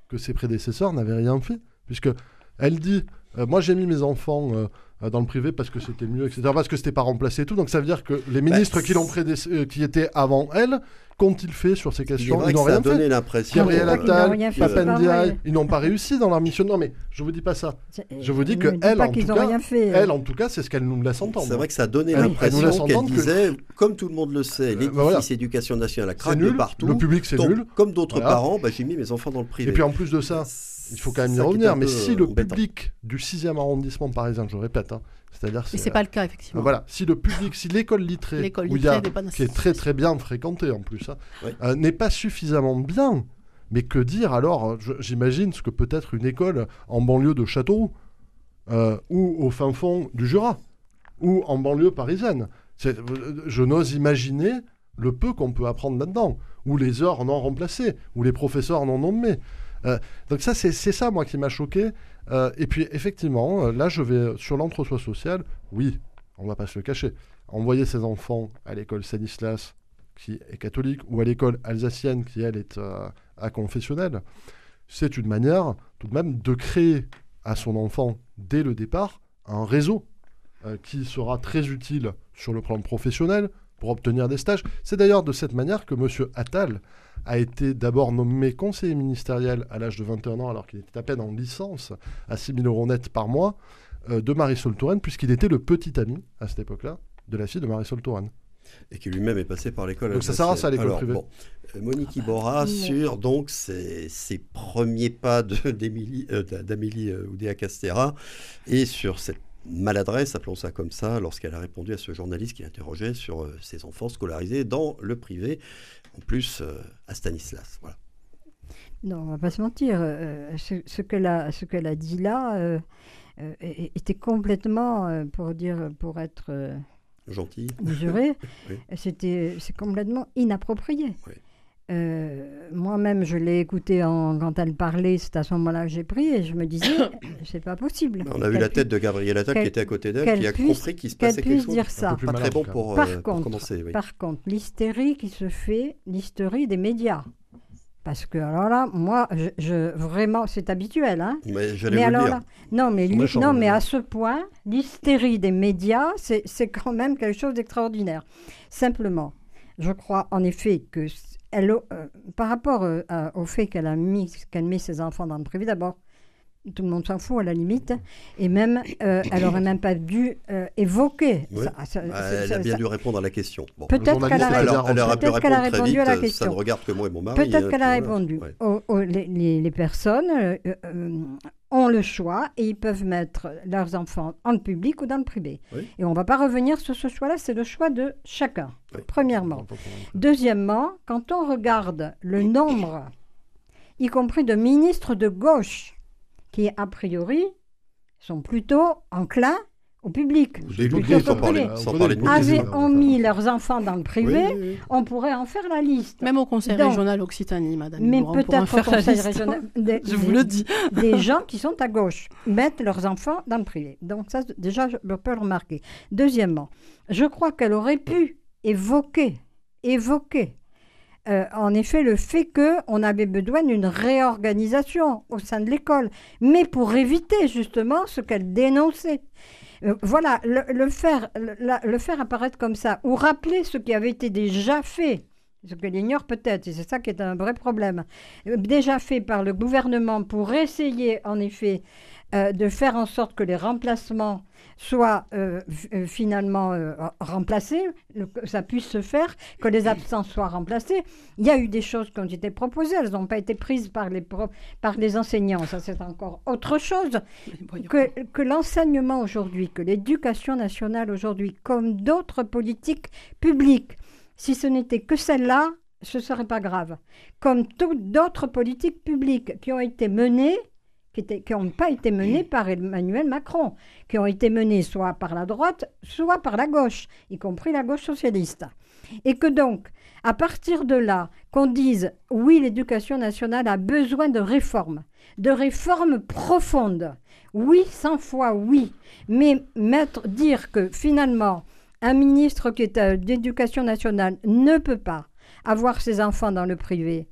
[SPEAKER 3] que ses prédécesseurs n'avaient rien fait. Puisque elle dit Moi, j'ai mis mes enfants euh, dans le privé parce que c'était mieux, etc. Parce que c'était pas remplacé et tout. Donc ça veut dire que les bah, ministres qui, l'ont euh, qui étaient avant elle, qu'ont-ils fait sur ces questions
[SPEAKER 1] Ils n'ont rien donné l'impression.
[SPEAKER 3] Gabriel Attal, Papendiaï, ils n'ont pas réussi dans leur mission. Non, mais je vous dis pas ça. Je vous dis que elle, en tout cas, elle, en tout cas, c'est ce qu'elle nous laisse entendre.
[SPEAKER 1] C'est vrai que ça a donné l'impression qu'elle disait, comme tout le monde le sait, euh, l'édifice éducation nationale a craqué partout.
[SPEAKER 3] Le public, c'est nul.
[SPEAKER 1] Comme d'autres parents, bah, j'ai mis mes enfants dans le privé.
[SPEAKER 3] Et puis en plus de ça il faut quand même y revenir, mais si le public du 6e arrondissement par exemple, je répète, hein, c'est-à-dire
[SPEAKER 4] Mais c'est pas le cas effectivement.
[SPEAKER 3] Voilà, si le public, si l'école littrée, qui est très très bien fréquentée en plus, hein, euh, n'est pas suffisamment bien, mais que dire alors J'imagine ce que peut être une école en banlieue de Châteauroux euh, ou au fin fond du Jura ou en banlieue parisienne. Je n'ose imaginer le peu qu'on peut apprendre là-dedans, où les heures non remplacées, où les professeurs non nommés. Euh, donc ça, c'est ça, moi, qui m'a choqué. Euh, et puis, effectivement, euh, là, je vais sur l'entre-soi social. Oui, on va pas se le cacher. Envoyer ses enfants à l'école Stanislas, qui est catholique, ou à l'école alsacienne, qui, elle, est à confessionnelle, c'est une manière, tout de même, de créer à son enfant, dès le départ, un réseau qui sera très utile sur le plan professionnel, pour obtenir des stages. C'est d'ailleurs de cette manière que M. Attal a été d'abord nommé conseiller ministériel à l'âge de 21 ans, alors qu'il était à peine en licence, à 6 000 euros net par mois, euh, de Marisol Touraine, puisqu'il était le petit ami, à cette époque-là, de la fille de Marisol Touraine.
[SPEAKER 1] Et qui lui-même est passé par l'école.
[SPEAKER 3] Donc ça sert à ça, l'école privée. Bon,
[SPEAKER 1] euh, Monique Iborra sur donc ses, ses premiers pas <laughs> d'Amélie euh, Oudéa Castera et sur cette maladresse, appelons ça comme ça, lorsqu'elle a répondu à ce journaliste qui l'interrogeait sur euh, ses enfants scolarisés dans le privé, en plus euh, à Stanislas. Voilà.
[SPEAKER 2] Non, on va pas se mentir. Euh, ce, qu'elle a, ce qu'elle a dit là était complètement, pour dire, pour être
[SPEAKER 1] gentil,
[SPEAKER 2] mesuré, <laughs> c'était, c'est complètement inapproprié. Oui. Euh, moi-même, je l'ai écouté quand elle parlait, c'est à ce moment-là que j'ai pris et je me disais, <coughs> c'est pas possible.
[SPEAKER 1] On a vu la tête de Gabriel Attal qui était à côté d'elle, qui a compris qu'il se passait quelque chose.
[SPEAKER 2] dire ça.
[SPEAKER 1] Pas très bon pour,
[SPEAKER 2] par
[SPEAKER 1] euh,
[SPEAKER 2] contre,
[SPEAKER 1] commencer.
[SPEAKER 2] Par contre, l'hystérie qui se fait, l'hystérie des médias. Parce que alors là, moi, je, vraiment, c'est habituel, hein.
[SPEAKER 1] Mais j'allais vous dire.
[SPEAKER 2] non, mais non, mais à ce point, l'hystérie des médias, c'est quand même quelque chose d'extraordinaire. Simplement, je crois en effet que euh, par rapport euh, au fait qu'elle a mis, qu'elle met ses enfants dans le privé, d'abord, tout le monde s'en fout à la limite, et même, euh, elle aurait même pas dû évoquer.
[SPEAKER 1] Ça, bah, elle a bien dû répondre à la question.
[SPEAKER 2] Peut-être qu'elle a, a, répondu à la question.
[SPEAKER 1] Ça ne regarde que moi et mon mari.
[SPEAKER 2] Peut-être qu'elle a répondu. les, les, personnes ont le choix et ils peuvent mettre leurs enfants en le public ou dans le privé. Et on ne va pas revenir sur ce choix-là, c'est le choix de chacun, premièrement. Deuxièmement, quand on regarde le nombre, y compris de ministres de gauche, qui a priori sont plutôt enclins au public. Avaient on mis leurs enfants dans le privé, on pourrait en faire la liste.
[SPEAKER 4] Même au conseil régional Occitanie, madame.
[SPEAKER 2] Mais peut-être au conseil régional. <laughs>
[SPEAKER 4] je vous le dis. <laughs>
[SPEAKER 2] des gens qui sont à gauche mettent leurs enfants dans le privé. Donc ça, déjà, je peux le remarquer. Deuxièmement, je crois qu'elle aurait pu évoquer, évoquer euh, en effet le fait qu'on avait besoin d'une réorganisation au sein de l'école, mais pour éviter justement ce qu'elle dénonçait. Euh, voilà, le, faire, le, faire apparaître comme ça, ou rappeler ce qui avait été déjà fait, ce qu'elle ignore peut-être, et c'est ça qui est un vrai problème, euh, déjà fait par le gouvernement pour essayer en effet euh, de faire en sorte que les remplacements soient euh, euh, finalement remplacés, que ça puisse se faire, que les absents soient remplacés. Il y a eu des choses qui ont été proposées, elles n'ont pas été prises par les, par les enseignants, ça c'est encore autre chose. Que, que l'enseignement aujourd'hui, que l'éducation nationale aujourd'hui, comme d'autres politiques publiques, si ce n'était que celle-là, ce serait pas grave. Comme toutes d'autres politiques publiques qui ont été menées qui n'ont pas été menées par Emmanuel Macron, qui ont été menées soit par la droite, soit par la gauche, y compris la gauche socialiste. Et que donc, à partir de là, qu'on dise oui, l'éducation nationale a besoin de réformes, de réformes profondes. Oui, cent fois oui. Mais mettre, dire que finalement, un ministre qui est euh, d'éducation nationale ne peut pas avoir ses enfants dans le privé,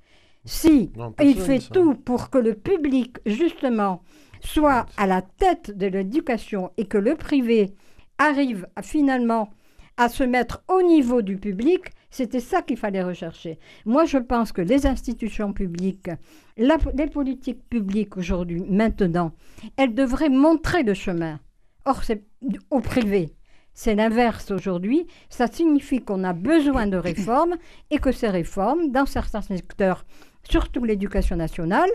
[SPEAKER 2] si il fait tout pour que le public, justement, soit à la tête de l'éducation et que le privé arrive finalement à se mettre au niveau du public, c'était ça qu'il fallait rechercher. Moi, je pense que les institutions publiques, les politiques publiques aujourd'hui, maintenant, elles devraient montrer le chemin. Or, c'est au privé. C'est l'inverse aujourd'hui. Ça signifie qu'on a besoin de réformes et que ces réformes, dans certains secteurs, surtout l'éducation nationale,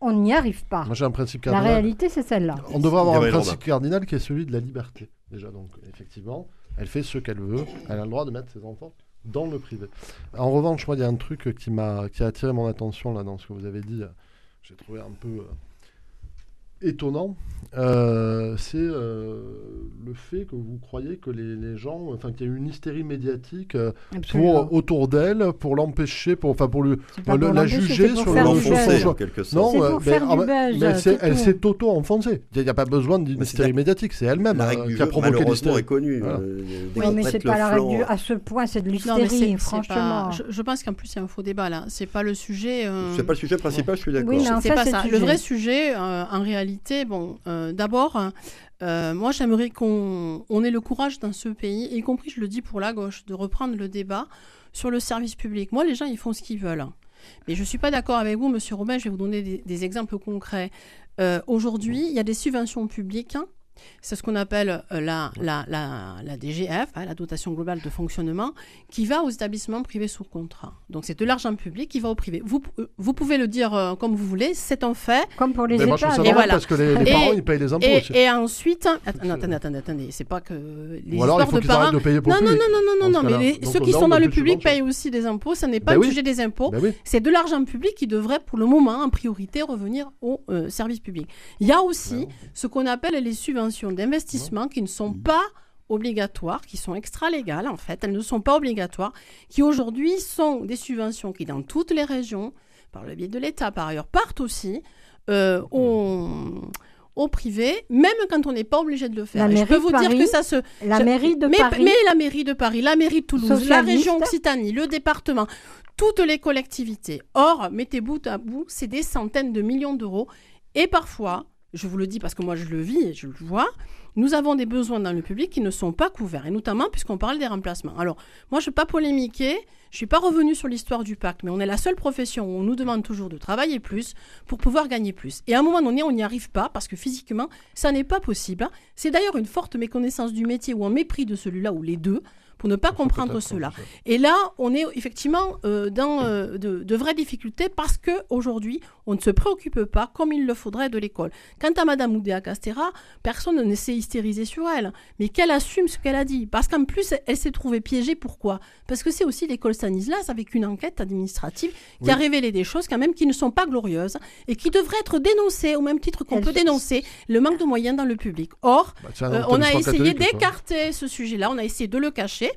[SPEAKER 2] on n'y arrive pas.
[SPEAKER 3] Moi, j'ai un principe cardinal.
[SPEAKER 2] La réalité, c'est celle-là.
[SPEAKER 3] On devrait avoir un principe cardinal qui est celui de la liberté. Déjà, donc, effectivement, elle fait ce qu'elle veut. Elle a le droit de mettre ses enfants dans le privé. En revanche, moi, il y a un truc qui m'a qui a attiré mon attention là dans ce que vous avez dit. J'ai trouvé un peu euh, étonnant, euh, c'est euh, le fait que vous croyez que les, gens, enfin qu'il y a une hystérie médiatique euh, pour, autour d'elle, pour l'empêcher, pour, enfin pour, lui, la juger sur
[SPEAKER 1] l'enfoncer en quelque sorte.
[SPEAKER 2] Non, mais,
[SPEAKER 3] elle s'est auto-enfoncée. Il n'y a pas besoin d'une hystérie médiatique, c'est elle-même qui a provoqué l'hystérie.
[SPEAKER 1] est connue.
[SPEAKER 2] oui, mais c'est pas la règle à ce point, c'est de l'hystérie, franchement.
[SPEAKER 4] Je, pense qu'en plus c'est un faux débat là. C'est pas le sujet.
[SPEAKER 1] C'est pas le sujet principal, je suis d'accord.
[SPEAKER 4] Oui, c'est pas ça. Le vrai sujet, en réalité bon, euh, d'abord, euh, moi j'aimerais qu'on ait le courage dans ce pays, y compris, je le dis pour la gauche, de reprendre le débat sur le service public. Moi, les gens, ils font ce qu'ils veulent. Mais je ne suis pas d'accord avec vous, Monsieur Robin. Je vais vous donner des, exemples concrets. Euh, Aujourd'hui, il y a des subventions publiques hein, c'est ce qu'on appelle euh, la, la, la, la DGF, hein, la dotation globale de fonctionnement, qui va aux établissements privés sous contrat. Donc c'est de l'argent public qui va au privé. Vous, euh, vous pouvez le dire euh, comme vous voulez, c'est un fait.
[SPEAKER 2] Comme pour les
[SPEAKER 3] Mais
[SPEAKER 2] États.
[SPEAKER 4] Et voilà.
[SPEAKER 3] parce que les, les
[SPEAKER 4] Et-
[SPEAKER 3] parents, ils payent les impôts
[SPEAKER 4] Et,
[SPEAKER 3] aussi.
[SPEAKER 4] et ensuite, attendez, attendez, attendez, attendez, c'est pas que les
[SPEAKER 3] Ou alors, il faut
[SPEAKER 4] de parents.
[SPEAKER 3] de payer pour
[SPEAKER 4] Non, non, non,
[SPEAKER 3] public.
[SPEAKER 4] non, non, non,
[SPEAKER 3] ce
[SPEAKER 4] mais
[SPEAKER 3] cas-là.
[SPEAKER 4] les-
[SPEAKER 3] Donc,
[SPEAKER 4] ceux
[SPEAKER 3] on
[SPEAKER 4] qui sont dans le public payent aussi des impôts. Ça n'est pas
[SPEAKER 3] Ben
[SPEAKER 4] le
[SPEAKER 3] oui.
[SPEAKER 4] sujet des impôts.
[SPEAKER 3] Ben oui.
[SPEAKER 4] C'est de l'argent public qui devrait, pour le moment, en priorité, revenir au euh, service public. Il y a aussi ce qu'on appelle les subventions d'investissement qui ne sont pas obligatoires, qui sont extra-légales en fait, elles ne sont pas obligatoires, qui aujourd'hui sont des subventions qui dans toutes les régions, par le biais de l'État par ailleurs, partent aussi euh, au, au privé, même quand on n'est pas obligé de le faire.
[SPEAKER 2] La
[SPEAKER 4] Et je
[SPEAKER 2] mairie
[SPEAKER 4] peux
[SPEAKER 2] de
[SPEAKER 4] vous dire
[SPEAKER 2] Paris,
[SPEAKER 4] que ça se...
[SPEAKER 2] La
[SPEAKER 4] je-
[SPEAKER 2] mairie de
[SPEAKER 4] mais,
[SPEAKER 2] Paris.
[SPEAKER 4] mais la mairie de Paris, la mairie de Toulouse, la région Occitanie, le département, toutes les collectivités. Or, mettez bout à bout, c'est des centaines de millions d'euros. Et parfois, je vous le dis parce que moi je le vis et je le vois, nous avons des besoins dans le public qui ne sont pas couverts. Et notamment puisqu'on parle des remplacements. Alors, moi je ne vais pas polémiquer, je ne suis pas revenue sur l'histoire du pacte, mais on est la seule profession où on nous demande toujours de travailler plus pour pouvoir gagner plus. Et à un moment donné, on n'y arrive pas parce que physiquement, ça n'est pas possible. hein. C'est d'ailleurs une forte méconnaissance du métier ou un mépris de celui-là ou les deux pour ne pas comprendre cela. Et là, on est effectivement euh, dans euh, de, de vraies difficultés parce que aujourd'hui, on ne se préoccupe pas comme il le faudrait de l'école. Quant à Madame Oudéa Castera, personne ne s'est hystérisé sur elle, mais qu'elle assume ce qu'elle a dit. Parce qu'en plus, elle s'est trouvée piégée. Pourquoi? Parce que c'est aussi l'école Stanislas avec une enquête administrative qui
[SPEAKER 3] Oui.
[SPEAKER 4] a révélé des choses quand même qui ne sont pas glorieuses et qui devraient être dénoncées au même titre qu'on peut dénoncer le manque de moyens dans le public. Or,
[SPEAKER 3] Bah,
[SPEAKER 4] euh, on a essayé d'écarter ce sujet-là, on a essayé de le cacher.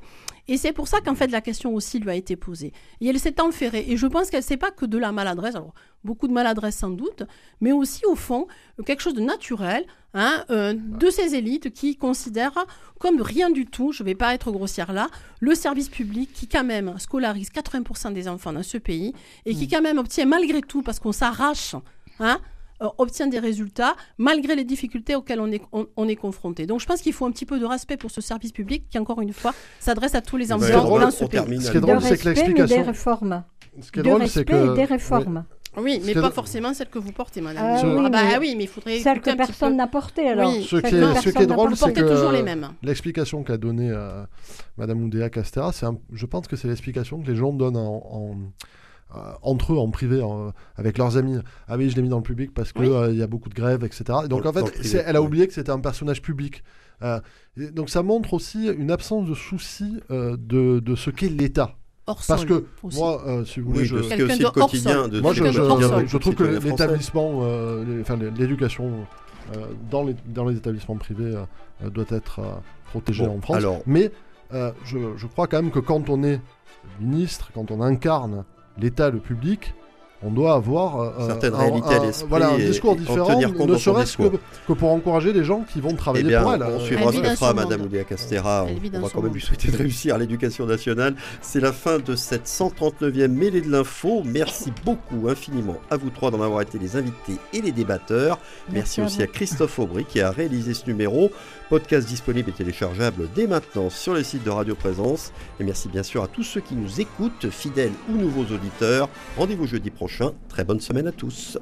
[SPEAKER 4] Et c'est pour ça qu'en fait la question aussi lui a été posée. Et elle s'est enferrée. Et je pense qu'elle sait pas que de la maladresse, alors beaucoup de maladresse sans doute, mais aussi au fond quelque chose de naturel hein, euh, de ces élites qui considèrent comme rien du tout, je ne vais pas être grossière là, le service public qui quand même scolarise 80% des enfants dans ce pays et qui quand même obtient malgré tout, parce qu'on s'arrache, hein, euh, obtient des résultats malgré les difficultés auxquelles on est, on, on est confronté. Donc je pense qu'il faut un petit peu de respect pour ce service public qui, encore une fois, s'adresse à tous les enfants
[SPEAKER 1] on
[SPEAKER 4] dans ce pays.
[SPEAKER 3] Ce qui est drôle, c'est que
[SPEAKER 2] respect, mais des
[SPEAKER 3] l'explication-
[SPEAKER 2] réformes.
[SPEAKER 3] Ce qui est
[SPEAKER 2] de
[SPEAKER 3] drôle, c'est
[SPEAKER 2] respect
[SPEAKER 3] que.
[SPEAKER 2] et des réformes.
[SPEAKER 4] Oui, mais pas forcément celle que vous portez, madame.
[SPEAKER 2] Ah
[SPEAKER 3] oui,
[SPEAKER 4] ah bah
[SPEAKER 2] mais
[SPEAKER 4] oui, mais il faudrait
[SPEAKER 2] Celle que personne n'a portée, alors.
[SPEAKER 4] Oui.
[SPEAKER 3] Ce qui est- ce qui est drôle, c'est
[SPEAKER 4] portez
[SPEAKER 3] que-
[SPEAKER 4] toujours les mêmes.
[SPEAKER 3] L'explication qu'a donnée euh, Madame Oudéa Castera, c'est un- je pense que c'est l'explication que les gens donnent en, en- euh, entre eux, en privé, en- avec leurs amis. Ah oui, je l'ai mis dans le public parce qu'il
[SPEAKER 4] Oui.
[SPEAKER 3] y a beaucoup de grèves, etc. Et donc
[SPEAKER 1] Dans-
[SPEAKER 3] en fait,
[SPEAKER 1] privé,
[SPEAKER 3] elle a oublié que c'était un personnage public. Euh, et donc ça montre aussi une absence de souci euh, de, de ce qu'est l'État.
[SPEAKER 4] Hors
[SPEAKER 3] Parce que
[SPEAKER 4] aussi.
[SPEAKER 3] moi, euh, si vous voulez,
[SPEAKER 1] Oui,
[SPEAKER 3] je,
[SPEAKER 1] aussi
[SPEAKER 4] de
[SPEAKER 1] le quotidien de
[SPEAKER 3] moi, je, je- trouve que l'établissement, euh, enfin, l'éducation euh, dans, les, dans les établissements privés euh, doit être euh, protégée
[SPEAKER 1] Bon,
[SPEAKER 3] en France.
[SPEAKER 1] alors-
[SPEAKER 3] Mais euh, je, je crois quand même que quand on est ministre, quand on incarne l'État, le public, on doit avoir euh,
[SPEAKER 1] Certaines
[SPEAKER 3] un-
[SPEAKER 1] réalités à
[SPEAKER 3] un-
[SPEAKER 1] l'esprit
[SPEAKER 3] voilà, un discours
[SPEAKER 1] et
[SPEAKER 3] différent,
[SPEAKER 1] tenir compte
[SPEAKER 3] ne serait-ce que, pour encourager les gens qui vont
[SPEAKER 1] Eh
[SPEAKER 3] travailler
[SPEAKER 1] bien,
[SPEAKER 3] pour elle.
[SPEAKER 1] on
[SPEAKER 3] Euh,
[SPEAKER 1] suivra ce que fera Madame. Oudéa Castera. On, va quand même lui souhaiter de réussir à l'éducation nationale. C'est la fin de cette 139e mêlée de l'info. Merci beaucoup, infiniment à vous trois d'en avoir été les invités et les débatteurs. Merci,
[SPEAKER 2] Merci à
[SPEAKER 1] aussi à Christophe Aubry qui a réalisé ce numéro. Podcast disponible et téléchargeable dès maintenant sur le site de Radio Présence. Et merci bien sûr à tous ceux qui nous écoutent, fidèles ou nouveaux auditeurs. Rendez-vous jeudi prochain. Très bonne semaine à tous.